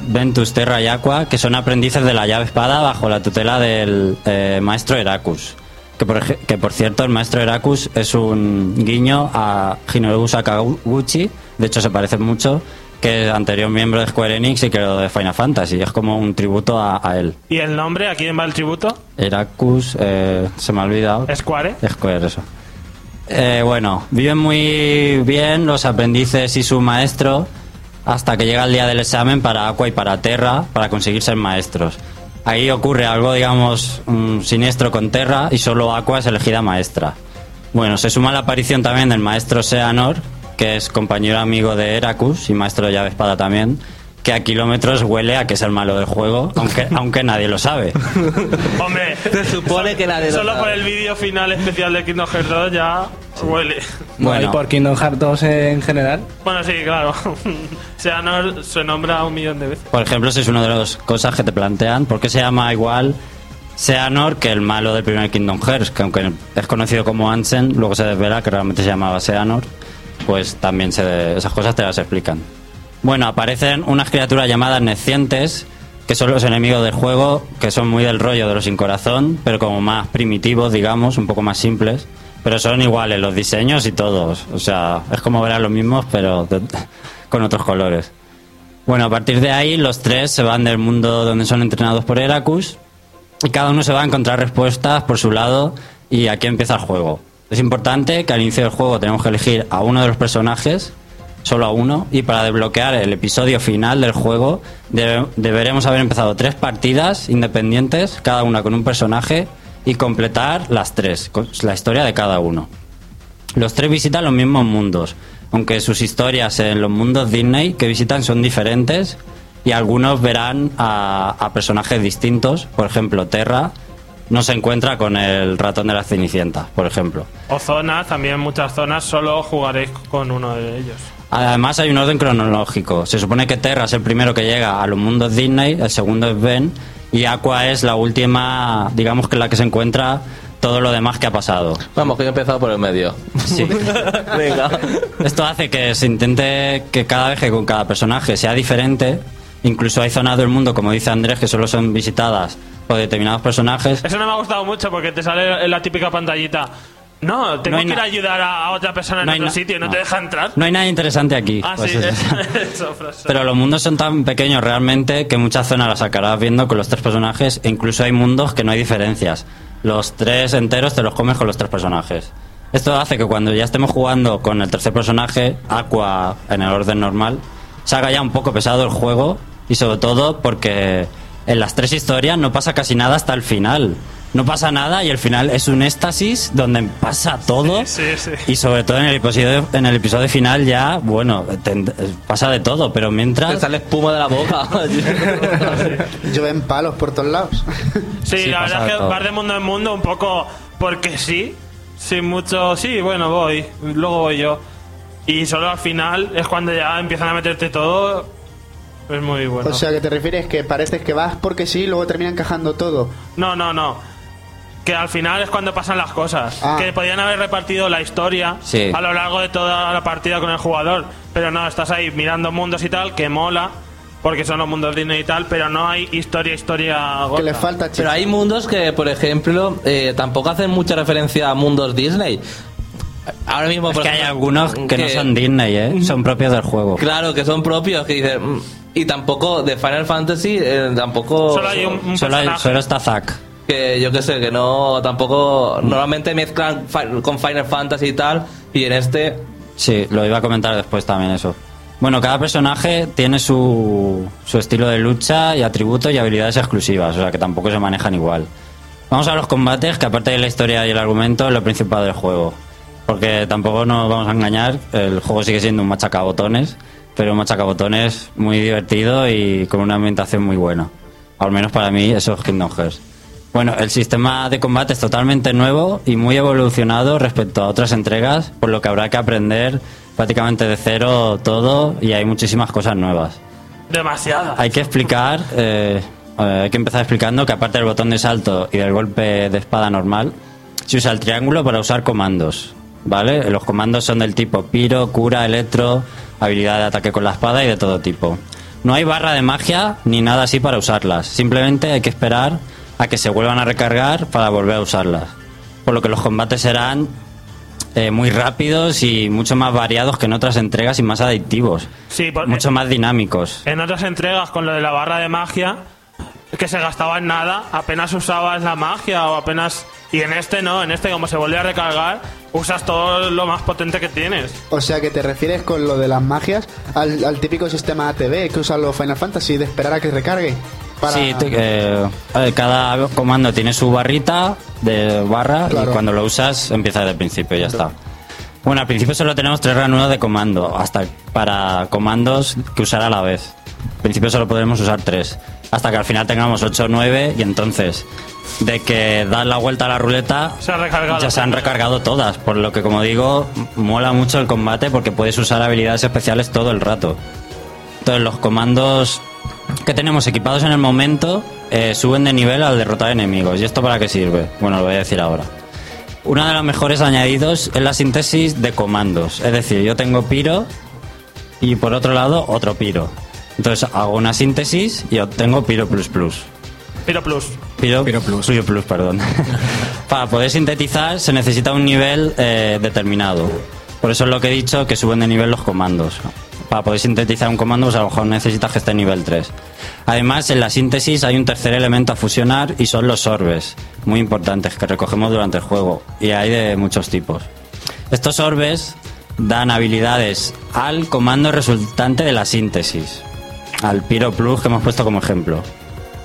Ventus, Terra y Aqua, que son aprendices de la llave espada bajo la tutela del eh, maestro Heracus. Que por, que por cierto, el maestro Heracus es un guiño a Hinobu Sakaguchi, de hecho se parece mucho, que es anterior miembro de Square Enix y que lo de Final Fantasy, es como un tributo a, a él. ¿Y el nombre? ¿A quién va el tributo? Heracus, eh, se me ha olvidado. Square. Square, eso. Eh, bueno, viven muy bien los aprendices y su maestro hasta que llega el día del examen para Aqua y para Terra para conseguir ser maestros. Ahí ocurre algo, digamos, siniestro con Terra y solo Aqua es elegida maestra. Bueno, se suma la aparición también del maestro Seanor, que es compañero amigo de Heracus y maestro de llave espada también, que a kilómetros huele a que es el malo del juego, aunque, aunque nadie lo sabe. Hombre, Se supone que la de solo por el vídeo final especial de Kingdom Hearts 2 ya huele. Bueno, y por Kingdom Hearts 2 en general. Bueno, sí, claro. Seanor se nombra un millón de veces. Por ejemplo, si es una de las cosas que te plantean, ¿por qué se llama igual Seanor que el malo del primer Kingdom Hearts, que aunque es conocido como Ansem, luego se desvela que realmente se llamaba Seanor, pues también se, esas cosas te las explican. Bueno, aparecen unas criaturas llamadas Necientes, que son los enemigos del juego, que son muy del rollo de los sin corazón, pero como más primitivos, digamos, un poco más simples. Pero son iguales los diseños y todos. O sea, es como ver a los mismos, pero con otros colores. Bueno, a partir de ahí los tres se van del mundo donde son entrenados por Heracus y cada uno se va a encontrar respuestas por su lado y aquí empieza el juego. Es importante que al inicio del juego tenemos que elegir a uno de los personajes, solo a uno, y para desbloquear el episodio final del juego debe- deberemos haber empezado tres partidas independientes, cada una con un personaje, y completar las tres, la historia de cada uno. Los tres visitan los mismos mundos, aunque sus historias en los mundos Disney que visitan son diferentes y algunos verán a personajes distintos. Por ejemplo, Terra no se encuentra con el ratón de la Cenicienta, por ejemplo. O zonas, también muchas zonas, solo jugaréis con uno de ellos. Además hay un orden cronológico. Se supone que Terra es el primero que llega a los mundos Disney, el segundo es Ben y Aqua es la última, digamos que la que se encuentra todo lo demás que ha pasado. Vamos, que yo he empezado por el medio. Sí. Venga. Esto hace que se intente que cada vez que con cada personaje sea diferente. Incluso hay zonas del mundo, como dice Andrés, que solo son visitadas por determinados personajes. Eso no me ha gustado mucho porque te sale en la típica pantallita. No, tengo No que ir a ayudar a, otra persona en No hay otro sitio no, te deja entrar. No hay nada interesante aquí. ah, Pues sí, es- eso, frase. Pero los mundos son tan pequeños realmente que muchas zonas las sacarás viendo con los tres personajes e incluso hay mundos que no hay diferencias. Los tres enteros te los comes con los tres personajes. Esto hace que cuando ya estemos jugando con el tercer personaje, Aqua en el orden normal, se haga ya un poco pesado el juego y sobre todo porque en las tres historias no pasa casi nada hasta el final. No pasa nada y el final es un éxtasis donde pasa todo Sí, sí. y sobre todo en el episodio en el episodio final ya bueno te- pasa de todo pero Te mientras sale espuma de la boca. Llueven palos por todos lados. Sí, Sí, la verdad es que todo. vas de mundo en mundo un poco porque sí, sin mucho, sí, bueno, voy, luego voy yo. Y solo al final es cuando ya empiezan a meterte todo. Es muy bueno. O sea, que te refieres que parece que vas porque sí y luego termina encajando todo. no, no, no. Que al final es cuando pasan las cosas. Ah. Que podían haber repartido la historia Sí. a lo largo de toda la partida con el jugador. Pero no, estás ahí mirando mundos y tal, que mola, porque son los mundos Disney y tal, pero no hay historia, historia. Que gorda. le falta chicha. Pero hay mundos que, por ejemplo, eh, tampoco hacen mucha referencia a mundos Disney. Ahora mismo, es por que hay algunos que, no son Disney ¿eh? son propios del juego Claro, que son propios, que dicen... Y tampoco, de Final Fantasy, eh, tampoco... Solo hay un, un solo, hay- solo está Zack. Que yo que sé, que no, tampoco... Normalmente mezclan fi- con Final Fantasy y tal, y en este... sí lo iba a comentar después también eso. Bueno cada personaje tiene su, su estilo de lucha y atributos y habilidades exclusivas o sea que tampoco se manejan igual. Vamos a los combates que aparte de la historia y el argumento es lo principal del juego. Porque tampoco nos vamos a engañar el juego sigue siendo un machacabotones pero un machacabotones muy divertido y con una ambientación muy buena al menos para mí eso es Kingdom Hearts Bueno, el sistema de combate es totalmente nuevo y muy evolucionado respecto a otras entregas, por lo que habrá que aprender prácticamente de cero todo y hay muchísimas cosas nuevas. Demasiada. Hay que explicar, eh, eh, hay que empezar explicando que aparte del botón de salto y del golpe de espada normal, se usa el triángulo para usar comandos, ¿vale? Los comandos son del tipo piro, cura, electro, habilidad de ataque con la espada y de todo tipo. No hay barra de magia ni nada así para usarlas, simplemente hay que esperar a que se vuelvan a recargar para volver a usarlas. Por lo que los combates serán eh, muy rápidos y mucho más variados que en otras entregas y más adictivos, Sí, por- mucho más dinámicos. En otras entregas, con lo de la barra de magia, que se gastaba en nada, apenas usabas la magia o apenas. Y en este no, en este, como se vuelve a recargar, usas todo lo más potente que tienes. O sea, que te refieres con lo de las magias al, al típico sistema ATV que usan los Final Fantasy de esperar a que recargue. Para... Sí, te- eh, cada comando tiene su barrita de barra Claro. y cuando lo usas empieza desde el principio y ya está. Bueno, al principio solo tenemos tres ranuras de comando, hasta para comandos que usar a la vez. Al principio solo podremos usar tres, hasta que al final tengamos 8 o 9 y entonces de que das la vuelta a la ruleta Se ya se han recargado todas, por lo que como digo, mola mucho el combate porque puedes usar habilidades especiales todo el rato. Entonces los comandos que tenemos equipados en el momento eh, suben de nivel al derrotar enemigos. ¿Y esto para qué sirve? Bueno, lo voy a decir ahora. Uno de los mejores añadidos es la síntesis de comandos. Es decir, yo tengo Piro y por otro lado otro Piro. Entonces hago una síntesis y obtengo Piro Plus Plus. Piro Plus. Piro, Plus. Piro Plus, perdón. Para poder sintetizar se necesita un nivel eh, determinado. Por eso es lo que he dicho, que suben de nivel los comandos. Para poder sintetizar un comando, pues a lo mejor necesitas que esté en nivel 3. Además, en la síntesis hay un tercer elemento a fusionar y son los orbes, muy importantes, que recogemos durante el juego. Y hay de muchos tipos. Estos orbes dan habilidades al comando resultante de la síntesis, al Piro Plus que hemos puesto como ejemplo.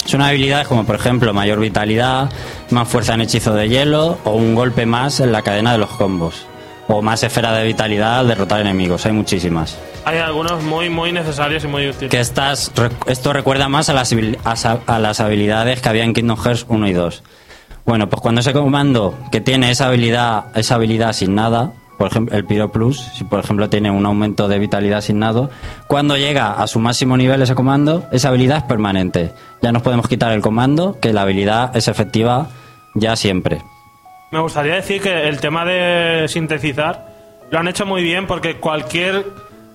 Son habilidades como por ejemplo mayor vitalidad, más fuerza en hechizo de hielo o un golpe más en la cadena de los combos. O más esfera de vitalidad al derrotar enemigos, hay muchísimas. Hay algunos muy, muy necesarios y muy útiles. Que estas, esto recuerda más a las, a las habilidades que había en Kingdom Hearts 1 y 2. Bueno, pues cuando ese comando que tiene esa habilidad, esa habilidad asignada, por ejemplo, el Piro Plus, si por ejemplo tiene un aumento de vitalidad asignado, cuando llega a su máximo nivel ese comando, esa habilidad es permanente. Ya nos podemos quitar el comando, que la habilidad es efectiva ya siempre. Me gustaría decir que el tema de sintetizar lo han hecho muy bien porque cualquier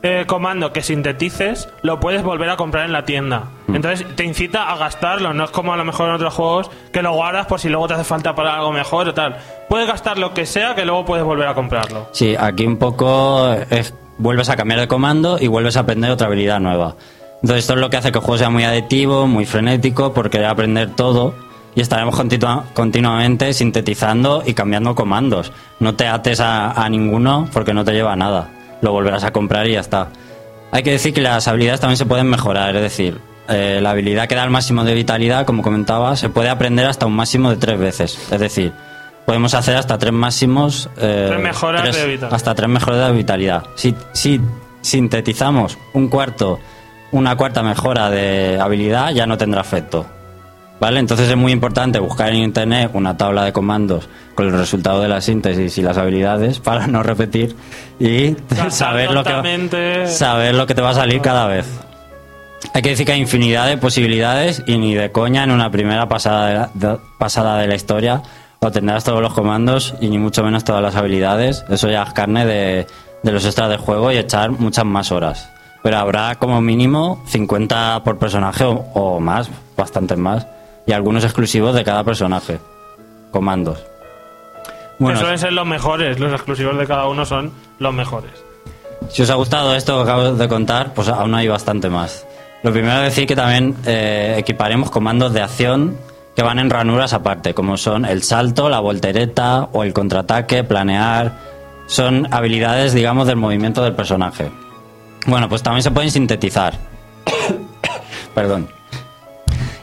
eh, comando que sintetices lo puedes volver a comprar en la tienda. Entonces te incita a gastarlo, no es como a lo mejor en otros juegos que lo guardas por si luego te hace falta para algo mejor o tal. Puedes gastar lo que sea que luego puedes volver a comprarlo. Sí, aquí un poco es- vuelves a cambiar de comando y vuelves a aprender otra habilidad nueva. Entonces esto es lo que hace que el juego sea muy adictivo, muy frenético, por querer aprender todo y estaremos continua- continuamente sintetizando y cambiando comandos. No te ates a, a ninguno porque no te lleva a nada. Lo volverás a comprar y ya está. Hay que decir que las habilidades también se pueden mejorar, es decir, eh, la habilidad que da el máximo de vitalidad, como comentaba, se puede aprender hasta un máximo de tres veces. Es decir, podemos hacer hasta tres máximos. eh, Tres mejoras de vitalidad. Hasta tres mejoras de vitalidad. Si, si sintetizamos un cuarto, una cuarta mejora de habilidad, ya no tendrá efecto. ¿Vale? Entonces es muy importante buscar en internet una tabla de comandos con el resultado de la síntesis y las habilidades para no repetir y saber lo, que, saber lo que te va a salir cada vez. Hay que decir que hay infinidad de posibilidades y ni de coña en una primera pasada de la, de- pasada de la historia obtendrás todos los comandos y ni mucho menos todas las habilidades. Eso ya es carne de, de los extras del juego y echar muchas más horas. Pero habrá como mínimo 50 por personaje o, o más, bastantes más. Y algunos exclusivos de cada personaje. Comandos. que suelen ser los mejores, los exclusivos de cada uno son los mejores. Si os ha gustado esto que acabo de contar, pues aún hay bastante más. Lo primero es decir que también eh, equiparemos comandos de acción que van en ranuras aparte, como son el salto, la voltereta o el contraataque, planear. Son habilidades, digamos, del movimiento del personaje. Bueno, pues también se pueden sintetizar. Perdón.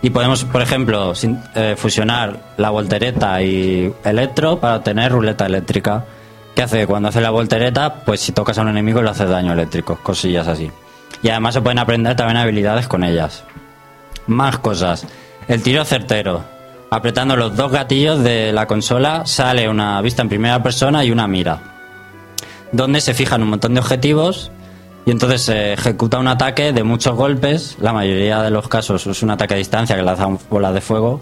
Y podemos, por ejemplo, sin- eh, fusionar la voltereta y electro para obtener ruleta eléctrica. ¿Qué hace? Cuando hace la voltereta, pues si tocas a un enemigo le haces daño eléctrico, cosillas así. Y además se pueden aprender también habilidades con ellas. Más cosas. El tiro certero. Apretando los dos gatillos de la consola sale una vista en primera persona y una mira. Donde se fijan un montón de objetivos y entonces se ejecuta un ataque de muchos golpes. La mayoría de los casos es un ataque a distancia que lanza bolas de fuego.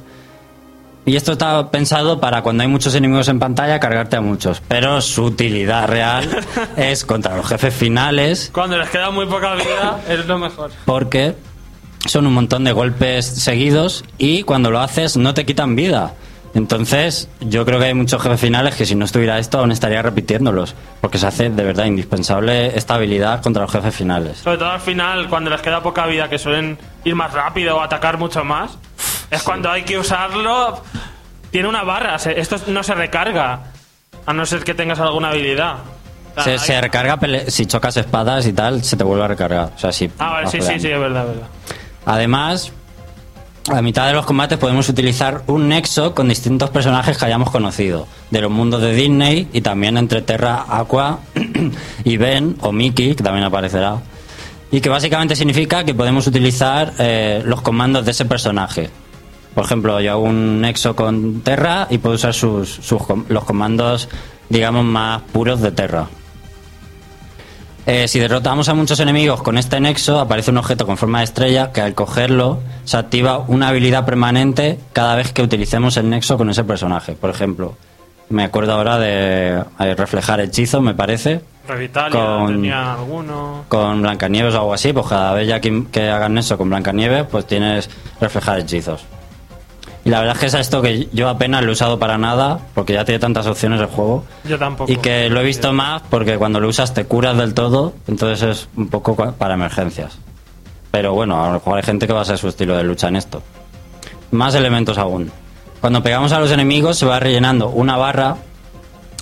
Y esto está pensado para cuando hay muchos enemigos en pantalla cargarte a muchos. Pero su utilidad real es contra los jefes finales Cuando les queda muy poca vida, es lo mejor. porque son un montón de golpes seguidos y cuando lo haces no te quitan vida. Entonces, yo creo que hay muchos jefes finales que si no estuviera esto aún estaría repitiéndolos, porque se hace de verdad indispensable esta habilidad contra los jefes finales. Sobre todo al final, cuando les queda poca vida, que suelen ir más rápido o atacar mucho más, es cuando hay que usarlo. Tiene una barra, esto no se recarga, a no ser que tengas alguna habilidad. Se, hay- se recarga pele- si chocas espadas y tal, se te vuelve a recargar. O sea, si Ah, vale, sí, sí, sí, es verdad, es verdad. Además, a mitad de los combates podemos utilizar un nexo con distintos personajes que hayamos conocido, de los mundos de Disney y también entre Terra, Aqua y Ben o Mickey, que también aparecerá. Y que básicamente significa que podemos utilizar eh, los comandos de ese personaje. Por ejemplo, yo hago un nexo con Terra y puedo usar sus, sus los comandos, digamos, más puros de Terra. Eh, si derrotamos a muchos enemigos con este nexo, aparece un objeto con forma de estrella que al cogerlo se activa una habilidad permanente cada vez que utilicemos el nexo con ese personaje. Por ejemplo, me acuerdo ahora de eh, reflejar hechizos, me parece, Revitalia Con- tenía alguno. con Blancanieves o algo así, pues cada vez ya que, que hagan eso con Blancanieves, pues tienes reflejar hechizos. Y la verdad es que es esto que yo apenas lo he usado para nada, porque ya tiene tantas opciones el juego. Yo tampoco. Y que lo he visto más porque cuando lo usas te curas del todo, entonces es un poco para emergencias. Pero bueno, a lo mejor hay gente que va a ser su estilo de lucha en esto. Más elementos aún. Cuando pegamos a los enemigos se va rellenando una barra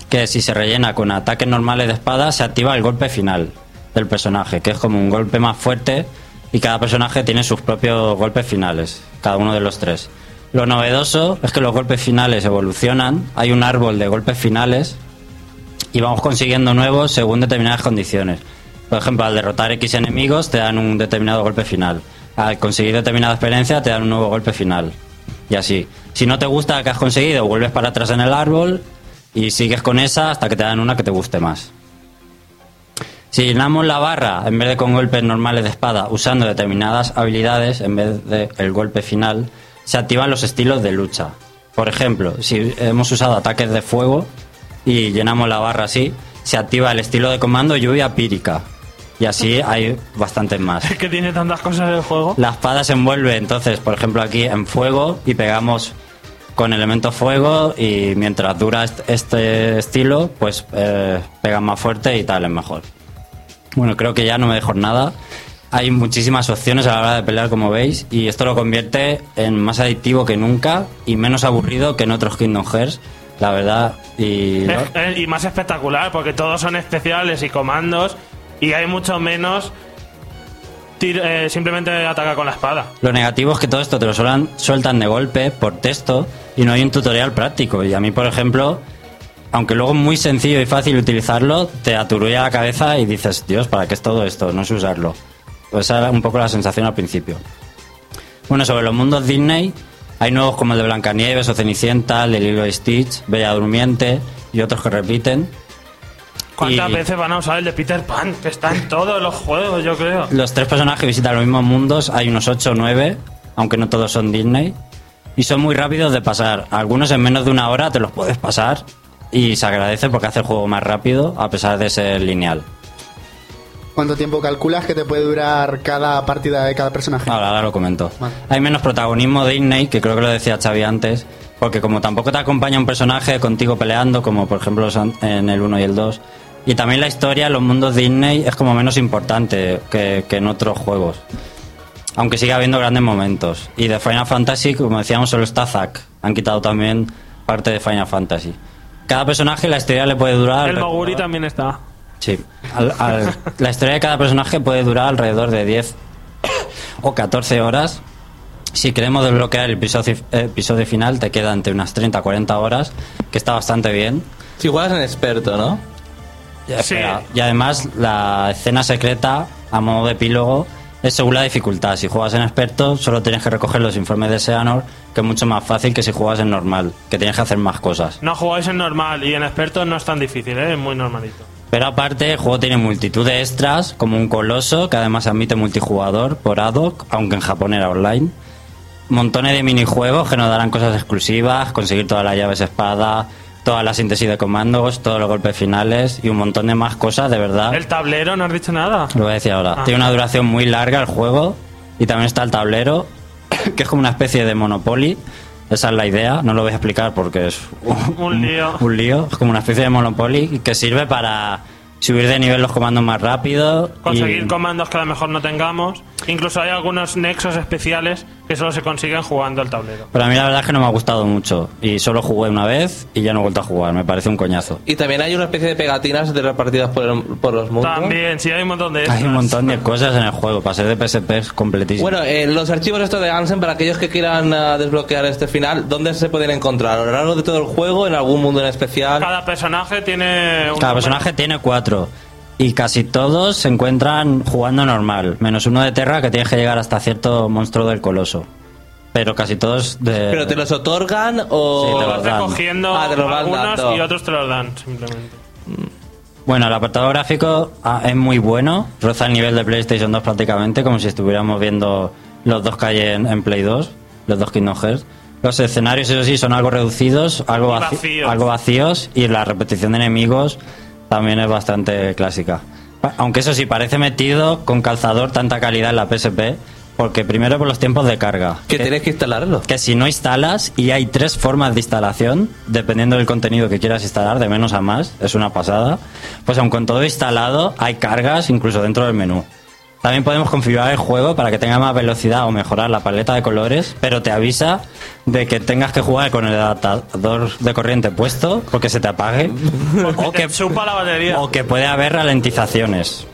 que si se rellena con ataques normales de espada se activa el golpe final del personaje, que es como un golpe más fuerte y cada personaje tiene sus propios golpes finales, cada uno de los tres. Lo novedoso es que los golpes finales evolucionan, hay un árbol de golpes finales y vamos consiguiendo nuevos según determinadas condiciones. Por ejemplo, al derrotar X enemigos te dan un determinado golpe final. Al conseguir determinada experiencia te dan un nuevo golpe final. Y así. Si no te gusta que has conseguido, vuelves para atrás en el árbol y sigues con esa hasta que te dan una que te guste más. Si llenamos la barra en vez de con golpes normales de espada usando determinadas habilidades en vez de el golpe final, se activan los estilos de lucha. Por ejemplo, si hemos usado ataques de fuego y llenamos la barra así, se activa el estilo de comando lluvia pírica. Y así hay bastantes más. Es que tiene tantas cosas el juego. La espada se envuelve entonces, por ejemplo, aquí en fuego y pegamos con elemento fuego y mientras dura est- este estilo, pues eh, pegan más fuerte y tal es mejor. Bueno, creo que ya no me dejo nada. Hay muchísimas opciones a la hora de pelear, como veis, y esto lo convierte en más adictivo que nunca y menos aburrido que en otros Kingdom Hearts, la verdad. Y Es- eh, y más espectacular porque todos son especiales y comandos y hay mucho menos eh, simplemente ataca con la espada. Lo negativo es que todo esto te lo suelan- sueltan de golpe, por texto, y no hay un tutorial práctico. Y a mí, por ejemplo, aunque luego es muy sencillo y fácil utilizarlo, te aturulla la cabeza y dices, Dios, ¿para qué es todo esto? No sé usarlo. Pues esa era un poco la sensación al principio. Bueno, sobre los mundos Disney, hay nuevos como el de Blancanieves o Cenicienta, el de Lilo y Stitch, Bella Durmiente y otros que repiten. ¿Cuántas Y- veces van a usar el de Peter Pan? Que está en todos los juegos, yo creo. Los tres personajes visitan los mismos mundos, hay unos 8 o 9, aunque no todos son Disney, y son muy rápidos de pasar. Algunos en menos de una hora te los puedes pasar y se agradece porque hace el juego más rápido a pesar de ser lineal. ¿Cuánto tiempo calculas que te puede durar cada partida de cada personaje? Ahora, ahora lo comento. Vale. Hay menos protagonismo de Disney, que creo que lo decía Xavi antes, porque como tampoco te acompaña un personaje contigo peleando, como por ejemplo en el 1 y el 2, y también la historia los mundos Disney es como menos importante que, que en otros juegos. Aunque sigue habiendo grandes momentos. Y de Final Fantasy, como decíamos, solo está Zack. Han quitado también parte de Final Fantasy. Cada personaje la historia le puede durar... El Moguri también está. Sí. Al- al- la historia de cada personaje puede durar alrededor de 10 o 14 horas. Si queremos desbloquear el episodio, episodio final, te queda entre unas 30 40 horas, que está bastante bien. Si juegas en experto, ¿no? Y, espera, y además, la escena secreta, a modo de epílogo, es según la dificultad. Si juegas en experto, solo tienes que recoger los informes de Seanor, que es mucho más fácil que si juegas en normal, que tienes que hacer más cosas. No jugáis en normal y en experto no es tan difícil, ¿eh? es muy normalito. Pero aparte, el juego tiene multitud de extras, como un coloso, que además admite multijugador por ad hoc, aunque en Japón era online. Montones de minijuegos que nos darán cosas exclusivas, conseguir todas las llaves espada, toda la síntesis de comandos, todos los golpes finales y un montón de más cosas, de verdad. El tablero, no has dicho nada. Lo voy a decir ahora. Ah. Tiene una duración muy larga el juego y también está el tablero, que es como una especie de Monopoly. Esa es la idea, no lo voy a explicar porque es Un lío. un lío. Es como una especie de Monopoly que sirve para subir de nivel los comandos más rápido. Conseguir y- comandos que a lo mejor no tengamos. Incluso hay algunos nexos especiales que solo se consiguen jugando el tablero. Pero a mí la verdad es que no me ha gustado mucho. Y solo jugué una vez y ya no he vuelto a jugar. Me parece un coñazo. Y también hay una especie de pegatinas de repartidas por, el- por los mundos. También, sí, hay un montón de Hay un montón de cosas en el juego. Para ser de PSP es completísimo. Bueno, eh, los archivos estos de Ansem, para aquellos que quieran ah, desbloquear este final, ¿dónde se pueden encontrar? ¿A lo largo de todo el juego? ¿En algún mundo en especial? Cada personaje tiene un Cada número. personaje tiene cuatro. Y casi todos se encuentran jugando normal. Menos uno de Terra que tienes que llegar hasta cierto monstruo del coloso. Pero casi todos de. ¿Pero te los otorgan o...? Sí, te los vas dan. recogiendo Ah, te los van algunos dando. y otros te los dan, simplemente. Bueno, el apartado gráfico ah, es muy bueno, roza el nivel de PlayStation 2 prácticamente, como si estuviéramos viendo los dos que hay en, en Play 2, los dos Kingdom Hearts. Los escenarios, eso sí, son algo reducidos, algo, vaci- vacíos. algo vacíos, y la repetición de enemigos también es bastante clásica. Aunque eso sí, parece metido con calzador tanta calidad en la PSP, porque primero por los tiempos de carga. Que tienes que instalarlo. que si no instalas y hay tres formas de instalación, dependiendo del contenido que quieras instalar, de menos a más, es una pasada, pues aun con todo instalado hay cargas incluso dentro del menú. También podemos configurar el juego para que tenga más velocidad o mejorar la paleta de colores, pero te avisa de que tengas que jugar con el adaptador de corriente puesto porque se te apague o que, chupa la batería. o que puede haber ralentizaciones.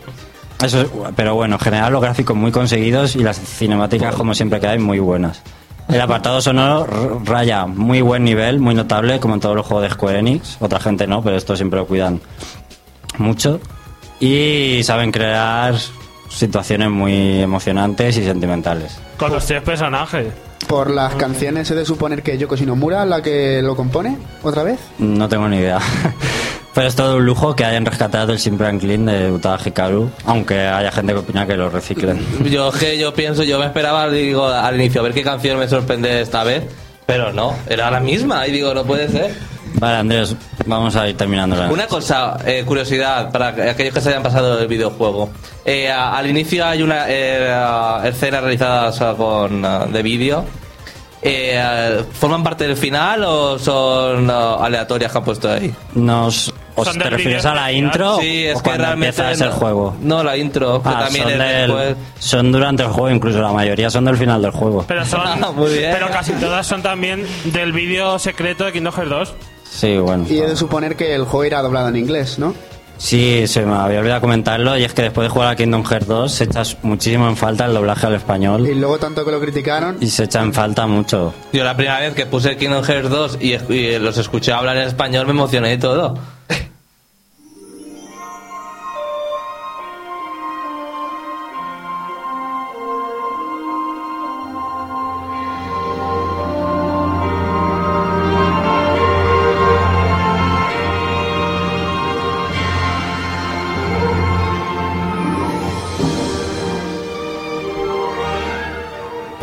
Eso es- pero bueno, en general los gráficos muy conseguidos y las cinemáticas, como siempre que hay, muy buenas. El apartado sonoro raya muy buen nivel, muy notable, como en todos los juegos de Square Enix. Otra gente no, pero esto siempre lo cuidan mucho. Y saben crear situaciones muy emocionantes y sentimentales. Con los tres personajes. Por las canciones, ¿he de suponer que Yoko Shinomura la que lo compone otra vez? No tengo ni idea. Pero es todo un lujo que hayan rescatado el Simple and Clean de Utada Hikaru, aunque haya gente que opina que lo reciclen. Yo es que yo pienso, yo me esperaba, digo, al inicio, a ver qué canción me sorprende esta vez. Pero no, era la misma. Y digo, no puede ser. Vale, Andrés, vamos a ir terminando. la- Una cosa, eh, curiosidad, para aquellos que se hayan pasado el videojuego. Eh, a- al inicio hay una eh, escena realizada o sea, con, ah, de vídeo. Eh, ¿Forman parte del final o son aleatorias que han puesto ahí? Nos, ¿Os te refieres a la intro? Sí, es o que cuando realmente. no- juego? No, la intro, que Ah, también son, es del- después. son durante el juego, incluso la mayoría son del final del juego. Pero son. Ah, Muy bien. Pero casi todas son también del vídeo secreto de Kingdom Hearts 2. Sí, bueno. Y he de suponer que el juego irá doblado en inglés, ¿no? Sí, se me había olvidado comentarlo y es que después de jugar a Kingdom Hearts 2 se echa muchísimo en falta el doblaje al Y español luego tanto que lo criticaron. y se echa en falta mucho. Yo la primera vez que puse Kingdom Hearts 2 y, y los escuché hablar en español me emocioné y todo.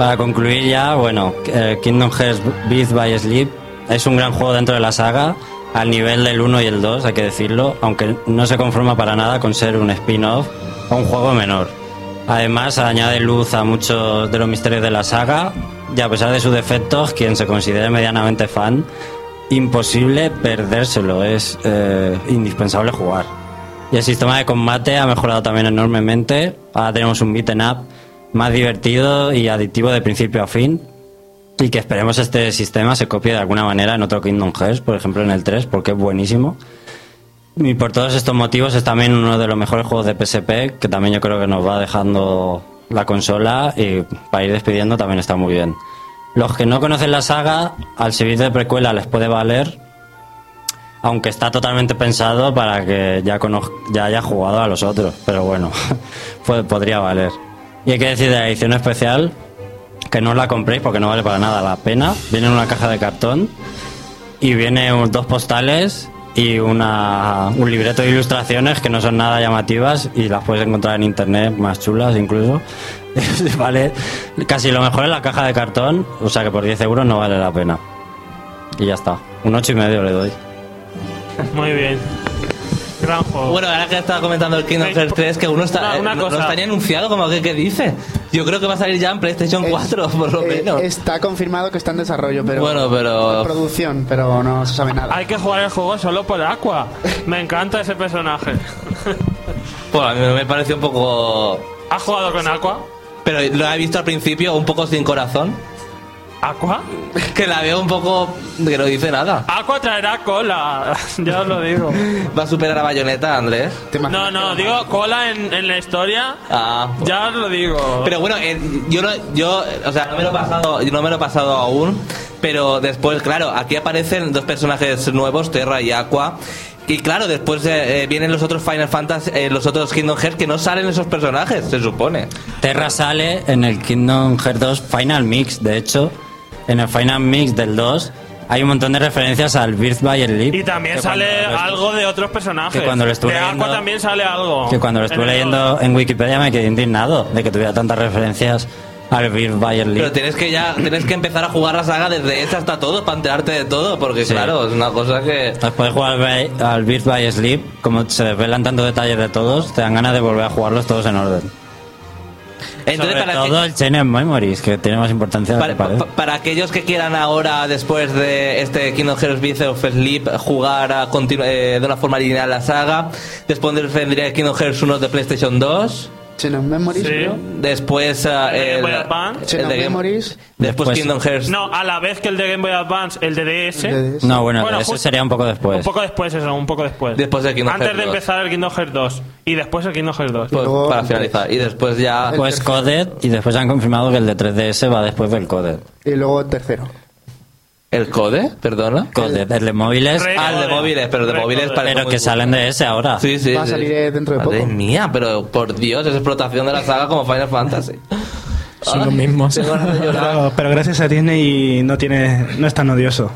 Para concluir ya, bueno, eh, Kingdom Hearts Beat by Sleep es un gran juego dentro de la saga, al nivel del 1 y el 2, hay que decirlo, aunque no se conforma para nada con ser un spin-off o un juego menor. Además, añade luz a muchos de los misterios de la saga y a pesar de sus defectos, quien se considere medianamente fan, imposible perdérselo, es eh, indispensable jugar. Y el sistema de combate ha mejorado también enormemente. Ahora tenemos un beaten up más divertido y adictivo de principio a fin. Y que esperemos este sistema se copie de alguna manera en otro Kingdom Hearts, por ejemplo en el 3, porque es buenísimo. Y por todos estos motivos es también uno de los mejores juegos de PSP, que también yo creo que nos va dejando la consola y para ir despidiendo también está muy bien. Los que no conocen la saga, al servir de precuela les puede valer, aunque está totalmente pensado para que ya, ya haya jugado a los otros, pero bueno, podría valer. Y hay que decir de la edición especial que no la compréis porque no vale para nada la pena. Viene en una caja de cartón y viene dos postales y una, un libreto de ilustraciones que no son nada llamativas y las puedes encontrar en internet más chulas incluso. vale casi lo mejor en la caja de cartón, o sea que por 10 euros no vale la pena. Y ya está. Un ocho y medio le doy. Muy bien. Gran juego. Bueno, ahora que estaba comentando el Kingdom Hearts 3, que uno está, una- una eh, no, no cosa. está ni anunciado, como que, ¿qué dice? Yo creo que va a salir ya en PlayStation 4, por lo eh, menos. está confirmado que está en desarrollo, pero. Bueno, pero- en producción, pero no se sabe nada. Hay que jugar el juego solo por Aqua. Me encanta ese personaje. Pues a mí me pareció un poco... ¿Has jugado con Aqua? Pero lo he visto al principio un poco sin corazón. ¿Aqua? Que la veo un poco... que no dice nada. Aqua traerá cola. ya os lo digo. Va a superar a Bayonetta, Andrés. ¿Te imaginas No, no, digo cola en, en la historia. Ah, pues- Ya os lo digo. Pero bueno, eh, yo no, yo, o sea, no me lo he pasado, no me lo he pasado aún, pero después, claro, aquí aparecen dos personajes nuevos, Terra y Aqua. Y claro, después eh, eh, vienen los otros Final Fantasy, eh, los otros Kingdom Hearts que no salen esos personajes, se supone. Terra sale en el Kingdom Hearts 2 Final Mix, de hecho, en el Final Mix del 2 hay un montón de referencias al Birth by Sleep. Y también sale algo de otros personajes. que cuando lo estuve de Aqua leyendo- también sale algo. Que cuando lo estuve En el leyendo en Wikipedia me quedé indignado de que tuviera tantas referencias al Birth by Pero Sleep. tienes que ya tienes que empezar a jugar la saga desde esta hasta todo para enterarte de todo, porque Sí. claro, es una cosa que Después de jugar al al Birth by Sleep, como se desvelan tantos detalles de todos, te dan ganas de volver a jugarlos todos en orden. Entonces Sobre para todo que- el Chain of Memories, que tiene más importancia para, pa- para aquellos que quieran ahora, después de este Kingdom Hearts Birth of Sleep, jugar a eh, de una forma lineal la saga, después vendría Kingdom Hearts 1 de PlayStation 2, Chain of Memories, Sí. ¿no? después ah, El de Game Boy Advance. Chain el of de Game- Memories. después Después- Kingdom Hearts No, a la vez que el de Game Boy Advance, el de DS. El de DS. No, bueno, Bueno, ese ju- sería un poco después. Un poco después, eso, un poco después. Después del Kingdom Antes Hearts de 2. empezar el Kingdom Hearts 2. Y después el Kingdom Hearts 2. pues, luego- para finalizar. Y después ya... Después Coded y después han confirmado que el de 3DS va después del Coded. Y luego el tercero. ¿El code? Perdona. Coded, el de móviles, Ah, el de móviles, pero de móviles parece pero muy que cool. salen de ese ahora. Sí, sí. Va a sí. salir, dentro de Madre poco. mía, pero por Dios, es explotación de la saga como Final Fantasy. Son los mismos. Pero, gracias a Disney no tiene no es tan odioso.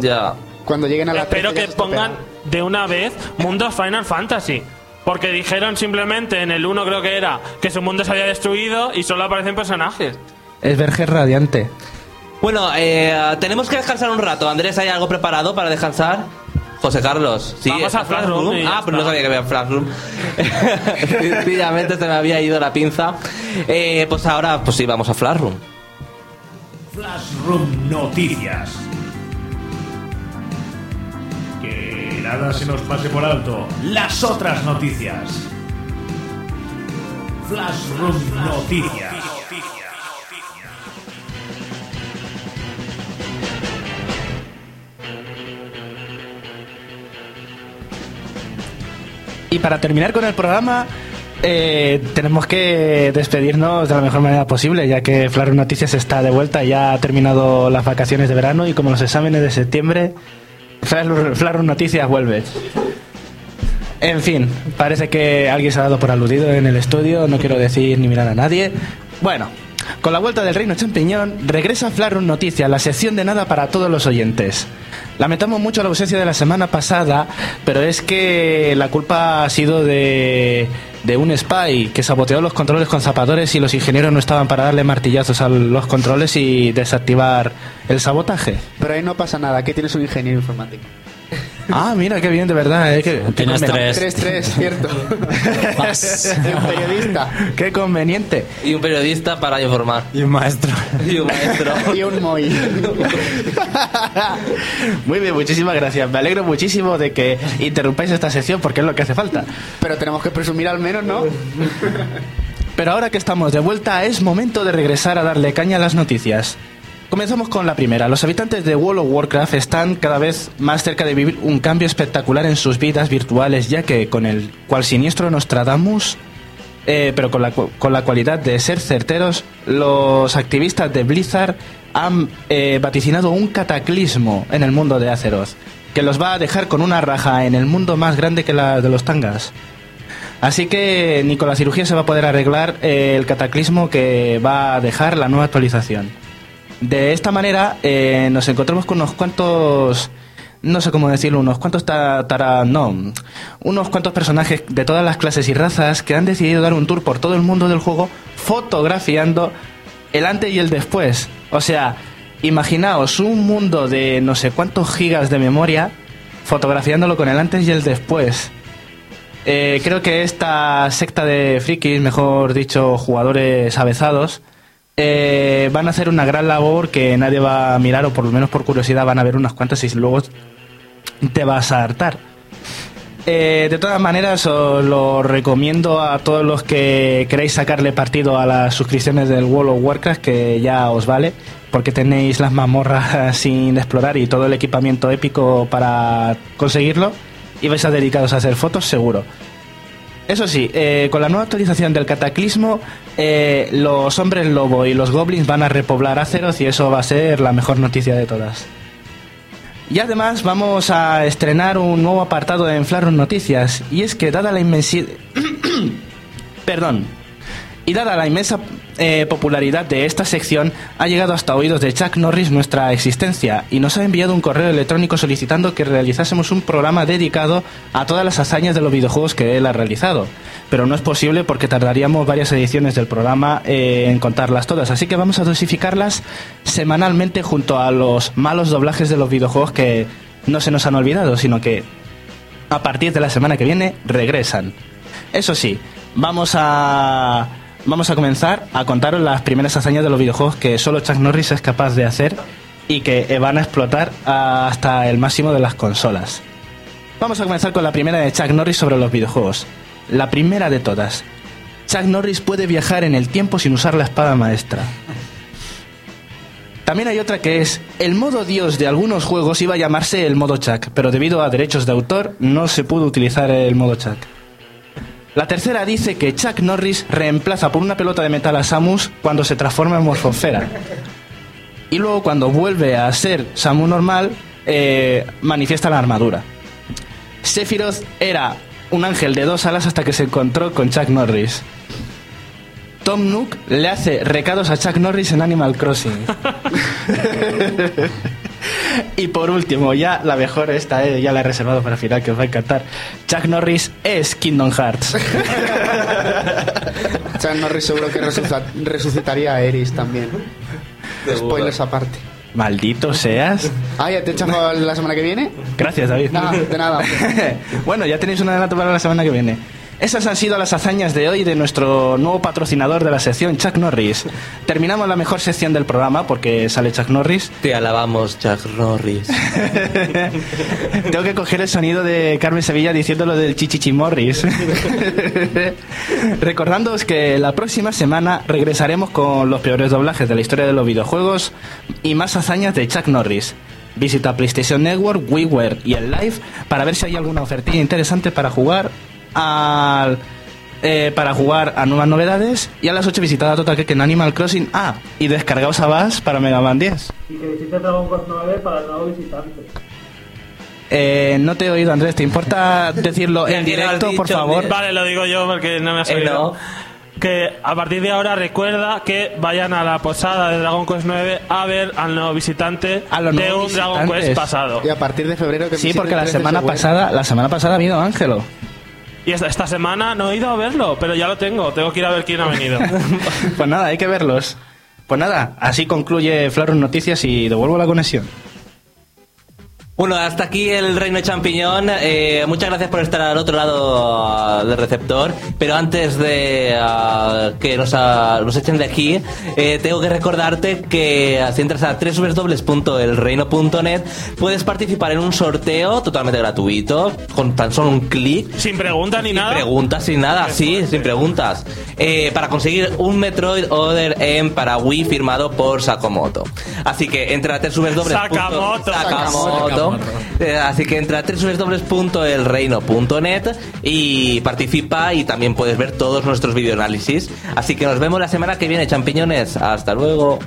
Ya. Cuando lleguen a la Espero 13 ya que pongan de una vez mundos Final Fantasy. Porque dijeron simplemente en el 1 creo que era que su mundo se había destruido y solo aparecen personajes. Es Verge Radiante. Bueno, eh, tenemos que descansar un rato. Andrés, ¿hay algo preparado para descansar? José Carlos, sí. Vamos a ¿está Flash Room Ah, pero no está. sabía que había Flash Room. Sencillamente se me había ido la pinza. Eh, pues ahora, pues sí, vamos a Flash Room. Flash Room Noticias. Que nada se nos pase por alto. Las otras noticias. Flash Room Noticias. Y para terminar con el programa, eh, tenemos que despedirnos de la mejor manera posible, ya que Flaro Noticias está de vuelta, ya ha terminado las vacaciones de verano y como los exámenes de septiembre, Flaro Noticias vuelve. En fin, parece que alguien se ha dado por aludido en el estudio, no quiero decir ni mirar a nadie. Bueno, con la vuelta del Reino Champiñón, regresa Flarum Noticias, la sección de nada para todos los oyentes. Lamentamos mucho la ausencia de la semana pasada, pero es que la culpa ha sido de, de un spy que saboteó los controles con zapadores y los ingenieros no estaban para darle martillazos a los controles y desactivar el sabotaje. Pero ahí no pasa nada, que tienes un ingeniero informático. Ah, mira, qué bien, de verdad. eh, que- Tienes qué conven- tres. 3-3, cierto. Vas. Y un periodista. Qué conveniente. Y un periodista para informar. Y un maestro. Y un maestro. Y un Moy. Muy bien, muchísimas gracias. Me alegro muchísimo de que interrumpáis esta sección porque es lo que hace falta. Pero tenemos que presumir al menos, ¿no? Pero ahora que estamos de vuelta, es momento de regresar a darle caña a las noticias. Comenzamos con la primera. Los habitantes de World of Warcraft están cada vez más cerca de vivir un cambio espectacular en sus vidas virtuales, ya que con el cual siniestro Nostradamus, eh, pero con la, con la cualidad de ser certeros, los activistas de Blizzard han eh, vaticinado un cataclismo en el mundo de Azeroth, que los va a dejar con una raja en el mundo más grande que la de los tangas. Así que ni con la cirugía se va a poder arreglar eh, el cataclismo que va a dejar la nueva actualización. De esta manera eh, nos encontramos con unos cuantos, no sé cómo decirlo, unos cuantos ta- tara- no, unos cuantos personajes de todas las clases y razas que han decidido dar un tour por todo el mundo del juego fotografiando el antes y el después. O sea, imaginaos un mundo de no sé cuántos gigas de memoria fotografiándolo con el antes y el después. Eh, creo que esta secta de frikis, mejor dicho, jugadores avezados, eh, van a hacer una gran labor que nadie va a mirar, o por lo menos por curiosidad van a ver unas cuantas y luego te vas a hartar. Eh, de todas maneras, os lo recomiendo a todos los que queréis sacarle partido a las suscripciones del World of Warcraft, que ya os vale, porque tenéis las mazmorras sin explorar y todo el equipamiento épico para conseguirlo, y vais a dedicaros a hacer fotos seguro. Eso sí, eh, con la nueva actualización del Cataclismo, eh, los hombres lobo y los goblins van a repoblar Azeroth y eso va a ser la mejor noticia de todas. Y además vamos a estrenar un nuevo apartado en Flaron Noticias, y es que dada la inmensidad... Perdón. Y dada la inmensa eh, popularidad de esta sección ha llegado hasta oídos de Chuck Norris nuestra existencia y nos ha enviado un correo electrónico solicitando que realizásemos un programa dedicado a todas las hazañas de los videojuegos que él ha realizado. Pero no es posible porque tardaríamos varias ediciones del programa eh, en contarlas todas, así que vamos a dosificarlas semanalmente junto a los malos doblajes de los videojuegos que no se nos han olvidado, sino que a partir de la semana que viene regresan. Eso sí, vamos a vamos a comenzar a contaros las primeras hazañas de los videojuegos que solo Chuck Norris es capaz de hacer y que van a explotar hasta el máximo de las consolas. Vamos a comenzar con la primera de Chuck Norris sobre los videojuegos. La primera de todas. Chuck Norris puede viajar en el tiempo sin usar la espada maestra. También hay otra que es, el modo Dios de algunos juegos iba a llamarse el modo Chuck, pero debido a derechos de autor no se pudo utilizar el modo Chuck. La tercera dice que Chuck Norris reemplaza por una pelota de metal a Samus cuando se transforma en morfosfera. Y luego cuando vuelve a ser Samus normal, eh, manifiesta la armadura. Sephiroth era un ángel de dos alas hasta que se encontró con Chuck Norris. Tom Nook le hace recados a Chuck Norris en Animal Crossing. y por último, ya la mejor esta, eh, ya la he reservado para el final, que os va a encantar. Chuck Norris es Kingdom Hearts. Chuck Norris seguro que resucita- resucitaría a Eris también. Spoilers aparte. Maldito seas. Ah, ¿ya te echas la semana que viene? Gracias, David. Nada, de nada. bueno, ya tenéis un adelanto para la semana que viene. Esas han sido las hazañas de hoy de nuestro nuevo patrocinador de la sección, Chuck Norris. Terminamos la mejor sección del programa porque sale Chuck Norris. Te alabamos, Chuck Norris. Tengo que coger el sonido de Carmen Sevilla diciendo lo del Chichichi Morris. Recordándoos que la próxima semana regresaremos con los peores doblajes de la historia de los videojuegos y más hazañas de Chuck Norris. Visita PlayStation Network, WiiWare y el Live para ver si hay alguna ofertilla interesante para jugar al eh, para jugar a nuevas novedades y a las 8 visitad a Total Cake en Animal Crossing. Ah, y descargaos a Bass para Mega Man 10. Y que visite Dragon Quest 9 para el nuevo visitante. Eh, no te he oído, Andrés. ¿Te importa decirlo en directo, por favor? Vale, lo digo yo porque no me has Eh, oído. no. Que a partir de ahora recuerda que vayan a la posada de Dragon Quest 9 a ver al nuevo visitante A los de un Dragon. Quest pasado. Y a partir de febrero que Sí, porque la 13 semana pasada, la semana pasada ha habido Ángelo. Y esta, esta semana no he ido a verlo, pero ya lo tengo. Tengo que ir a ver quién ha venido. pues nada, hay que verlos. Pues nada, así concluye Florus Noticias y devuelvo la conexión. Bueno, hasta aquí el Reino Champiñón. Eh, muchas gracias por estar al otro lado ah, del receptor. Pero antes de ah, que nos, ah, nos echen de aquí, eh, tengo que recordarte que si entras a www.elreino.net puedes participar en un sorteo totalmente gratuito, con tan solo un clic. Sin preguntas ni Sin nada. preguntas, sin nada, sí, sin preguntas. Eh, para conseguir un Metroid Other M para Wii firmado por Sakamoto. Así que entra a www. Sakamoto. Sakamoto. Eh, así que entra a www.elreino.net y participa y también puedes ver todos nuestros videoanálisis. Así que nos vemos la semana que viene, champiñones. Hasta luego.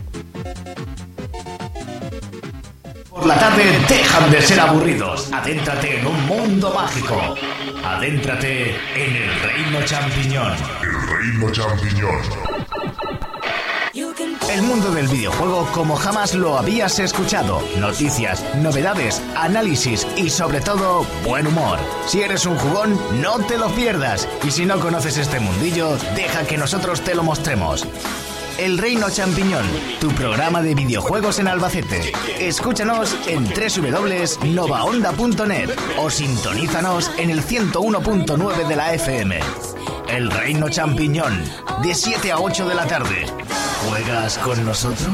Por la tarde dejan de ser aburridos. Adéntrate en un mundo mágico. Adéntrate en el reino champiñón. El reino champiñón. El mundo del videojuego como jamás lo habías escuchado. Noticias, novedades, análisis y sobre todo buen humor. Si eres un jugón, no te lo pierdas. Y si no conoces este mundillo, deja que nosotros te lo mostremos. El Reino Champiñón, tu programa de videojuegos en Albacete. Escúchanos en www.novaonda.net o sintonízanos en el 101.9 de la FM. El Reino Champiñón, de 7 a 8 de la tarde. ¿Juegas con nosotros?